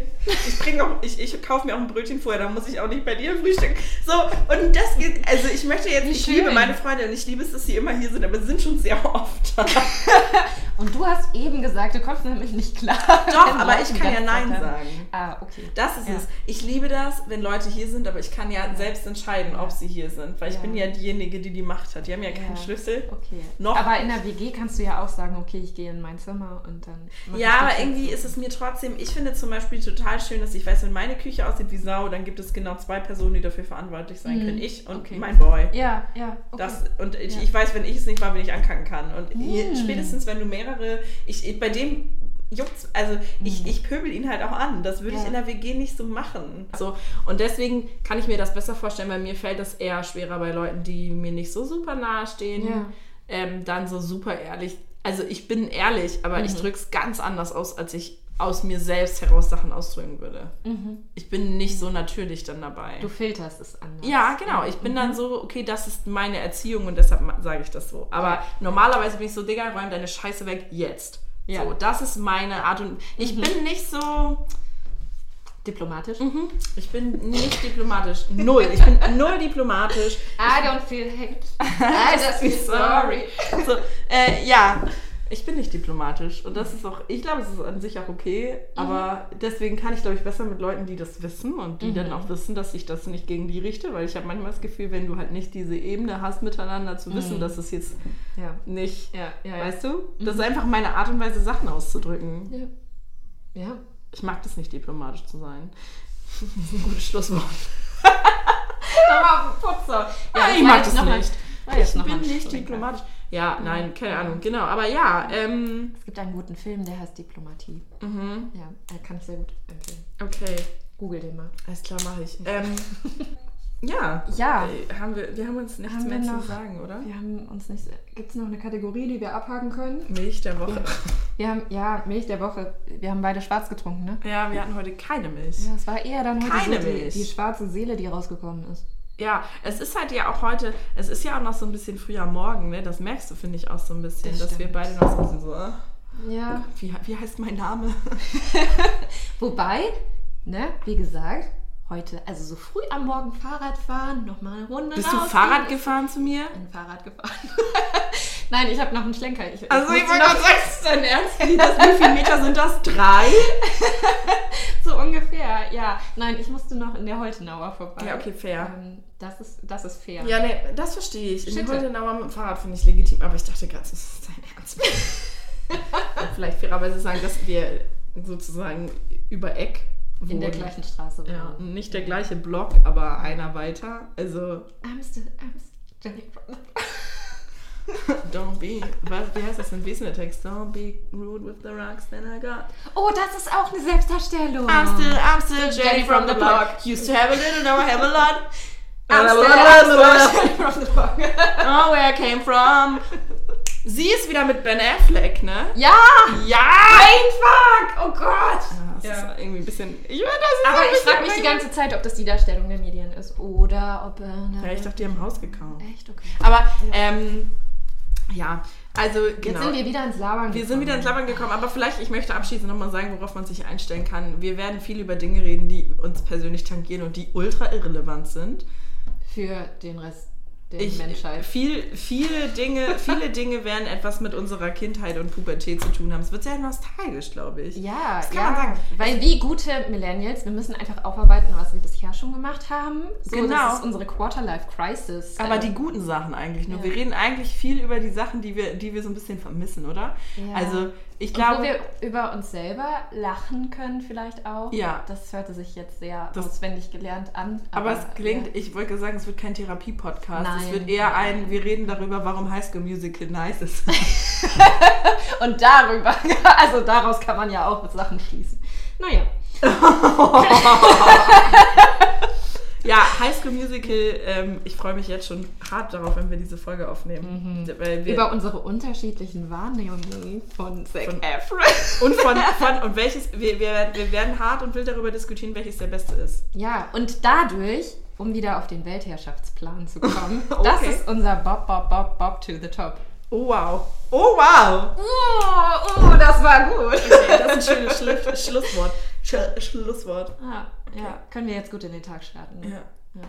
Speaker 2: Ich bringe auch, ich, ich kaufe mir auch ein Brötchen vorher, dann muss ich auch nicht bei dir frühstücken. So, und das geht, also ich möchte jetzt, ich liebe meine Freunde und ich liebe es, dass sie immer hier sind, aber sie sind schon sehr oft da. [laughs]
Speaker 1: und du hast eben gesagt, du kommst nämlich nicht klar.
Speaker 2: Doch, aber ich kann ja Nein haben. sagen.
Speaker 1: Ah, okay.
Speaker 2: Das ist ja. es. Ich liebe das, wenn Leute hier sind, aber ich kann ja selbst entscheiden, ob sie hier sind, weil ich bin ja diejenige, die die Macht hat. Die haben ja keinen Schlüssel.
Speaker 1: Okay. Noch. Aber in der WG kannst du ja auch sagen, okay, ich gehe in mein Zimmer und dann.
Speaker 2: Ja, aber irgendwie ist es mir trotzdem, ich finde zum Beispiel total schön, dass ich weiß, wenn meine Küche aussieht wie Sau, dann gibt es genau zwei Personen, die dafür verantwortlich sein mhm. können. Ich und okay. mein Boy.
Speaker 1: Ja, ja.
Speaker 2: Okay. Das, und ich, ja. ich weiß, wenn ich es nicht war, wenn ich ankacken kann. Und mhm. spätestens, wenn du mehrere, ich, bei dem juckt's, also ich, mhm. ich pöbel ihn halt auch an. Das würde ja. ich in der WG nicht so machen. So, und deswegen kann ich mir das besser vorstellen, weil mir fällt das eher schwerer bei Leuten, die mir nicht so super nahe stehen, ja. ähm, dann so super ehrlich. Also ich bin ehrlich, aber mhm. ich drücke es ganz anders aus, als ich aus mir selbst heraus Sachen ausdrücken würde. Mhm. Ich bin nicht so natürlich dann dabei.
Speaker 1: Du filterst es anders.
Speaker 2: Ja, genau. Ich bin mhm. dann so, okay, das ist meine Erziehung und deshalb sage ich das so. Aber ja. normalerweise bin ich so, Digga, räum deine Scheiße weg jetzt. Ja. So, das ist meine Art und ich mhm. bin nicht so
Speaker 1: diplomatisch.
Speaker 2: Mhm. Ich bin nicht diplomatisch. Null. Ich bin null diplomatisch. [laughs]
Speaker 1: I don't feel hate. [laughs] I just feel sorry.
Speaker 2: So, äh, ja. Ich bin nicht diplomatisch und das ist auch, ich glaube, es ist an sich auch okay, aber mhm. deswegen kann ich, glaube ich, besser mit Leuten, die das wissen und die mhm. dann auch wissen, dass ich das nicht gegen die richte, weil ich habe manchmal das Gefühl, wenn du halt nicht diese Ebene hast, miteinander zu wissen, mhm. dass es jetzt ja. nicht, ja, ja, weißt du? Das ist mhm. einfach meine Art und Weise, Sachen auszudrücken.
Speaker 1: Ja. ja.
Speaker 2: Ich mag das nicht, diplomatisch zu sein. Das ist ein gutes Schlusswort. [laughs]
Speaker 1: Nochmal Putzer.
Speaker 2: Ja, ich mag das nicht. Ich bin nicht diplomatisch. Ja, nein, keine Ahnung, genau. Aber ja. Ähm,
Speaker 1: es gibt einen guten Film, der heißt Diplomatie. Mhm. Ja, kann ich sehr gut empfehlen.
Speaker 2: Okay.
Speaker 1: Google den mal.
Speaker 2: Alles klar, mache ich. Ähm, [laughs] ja.
Speaker 1: Ja.
Speaker 2: Äh, haben wir, wir haben uns nichts haben mehr noch, zu sagen, oder?
Speaker 1: Wir haben uns nicht. Gibt es noch eine Kategorie, die wir abhaken können?
Speaker 2: Milch der Woche.
Speaker 1: Wir haben, ja, Milch der Woche. Wir haben beide schwarz getrunken, ne?
Speaker 2: Ja, wir hatten heute keine Milch.
Speaker 1: Ja, es war eher dann heute
Speaker 2: keine
Speaker 1: so
Speaker 2: Milch.
Speaker 1: Die, die schwarze Seele, die rausgekommen ist
Speaker 2: ja, es ist halt ja auch heute, es ist ja auch noch so ein bisschen früher Morgen, ne? Das merkst du, finde ich, auch so ein bisschen, das dass stimmt. wir beide noch so ein bisschen so. Äh,
Speaker 1: ja.
Speaker 2: Wie, wie heißt mein Name? [laughs]
Speaker 1: Wobei, ne, wie gesagt, heute, also so früh am Morgen Fahrrad fahren, nochmal eine Runde.
Speaker 2: Bist du Fahrrad gefahren zu mir?
Speaker 1: Ein Fahrrad gefahren. [laughs] Nein, ich habe noch einen Schlenker.
Speaker 2: Ich, also ich wollte noch sagen, [laughs] ist dein Ernst? Wie viele Meter sind das? Drei? [laughs]
Speaker 1: so ungefähr, ja. Nein, ich musste noch in der Holtenauer vorbei.
Speaker 2: Ja, okay, fair.
Speaker 1: Ähm, das, ist, das ist fair.
Speaker 2: Ja, nee, das verstehe ich. In der Holtenauer mit dem Fahrrad finde ich legitim, aber ich dachte gerade, das ist dein Ernst. [laughs] vielleicht fairerweise sagen, dass wir sozusagen über Eck
Speaker 1: Wohnen. In der gleichen Straße.
Speaker 2: Ja, nicht der gleiche Block, aber einer weiter. Also.
Speaker 1: I'm still, I'm still [laughs]
Speaker 2: Don't be, was, wie heißt das denn? Wie ist denn der Text? Don't be rude with the rocks that I got.
Speaker 1: Oh, das ist auch eine Selbstdarstellung.
Speaker 2: I'm still, I'm still Jenny from the block. Used to have a little, now I have a lot. [laughs] I'm still, I'm still Jenny from the block. [laughs] oh, where I came from. Sie ist wieder mit Ben Affleck, ne?
Speaker 1: Ja!
Speaker 2: Ja!
Speaker 1: Brainfuck! Oh Gott!
Speaker 2: Ja, das ja. ist irgendwie ein bisschen.
Speaker 1: Ich meine, das ist Aber ich frage mich die ganze Zeit, ob das die Darstellung der Medien ist oder ob. Äh,
Speaker 2: ja, ich dachte, die haben Haus gekauft.
Speaker 1: Echt? Okay.
Speaker 2: Aber, ähm, ja, also
Speaker 1: genau. Jetzt sind wir wieder ins Labern
Speaker 2: gekommen. Wir sind wieder ins Labern gekommen, aber vielleicht, ich möchte abschließend nochmal sagen, worauf man sich einstellen kann. Wir werden viel über Dinge reden, die uns persönlich tangieren und die ultra irrelevant sind.
Speaker 1: Für den Rest der
Speaker 2: ich,
Speaker 1: Menschheit.
Speaker 2: Viel, viele, Dinge, viele Dinge werden etwas mit unserer Kindheit und Pubertät zu tun haben. Es wird sehr nostalgisch, glaube ich.
Speaker 1: Ja, das kann ja. man sagen. Weil wie gute Millennials, wir müssen einfach aufarbeiten, was wir bisher schon gemacht haben. So, genau. Das ist unsere Quarterlife-Crisis.
Speaker 2: Aber die guten Sachen eigentlich nur. Ja. Wir reden eigentlich viel über die Sachen, die wir, die wir so ein bisschen vermissen, oder?
Speaker 1: Ja.
Speaker 2: Also ich glaube,
Speaker 1: wir über uns selber lachen können vielleicht auch.
Speaker 2: Ja.
Speaker 1: Das hörte sich jetzt sehr das, auswendig gelernt an.
Speaker 2: Aber, aber es klingt, ja. ich wollte sagen, es wird kein Therapie-Podcast. Es wird eher ein, wir reden darüber, warum High School Musical nice ist. [laughs]
Speaker 1: Und darüber, [laughs] also daraus kann man ja auch mit Sachen schließen. Naja. [laughs]
Speaker 2: Ja, High School Musical, ähm, ich freue mich jetzt schon hart darauf, wenn wir diese Folge aufnehmen. Wir,
Speaker 1: Über unsere unterschiedlichen Wahrnehmungen von Zac
Speaker 2: Von-
Speaker 1: Efron.
Speaker 2: und von, [laughs] von und welches, wir, wir, wir werden hart und wild darüber diskutieren, welches der beste ist.
Speaker 1: Ja, und dadurch, um wieder auf den Weltherrschaftsplan zu kommen, [laughs] das
Speaker 2: Okay.
Speaker 1: ist unser Bob, Bob, Bob, Bob to the top.
Speaker 2: Oh wow. Oh wow.
Speaker 1: Oh, oh, das war gut.
Speaker 2: Okay, das ist ein schönes Schlu Schlusswort. Sch Schlusswort.
Speaker 1: Ah, ja, können wir jetzt gut in den Tag starten. ne?
Speaker 2: Ja.
Speaker 1: ja.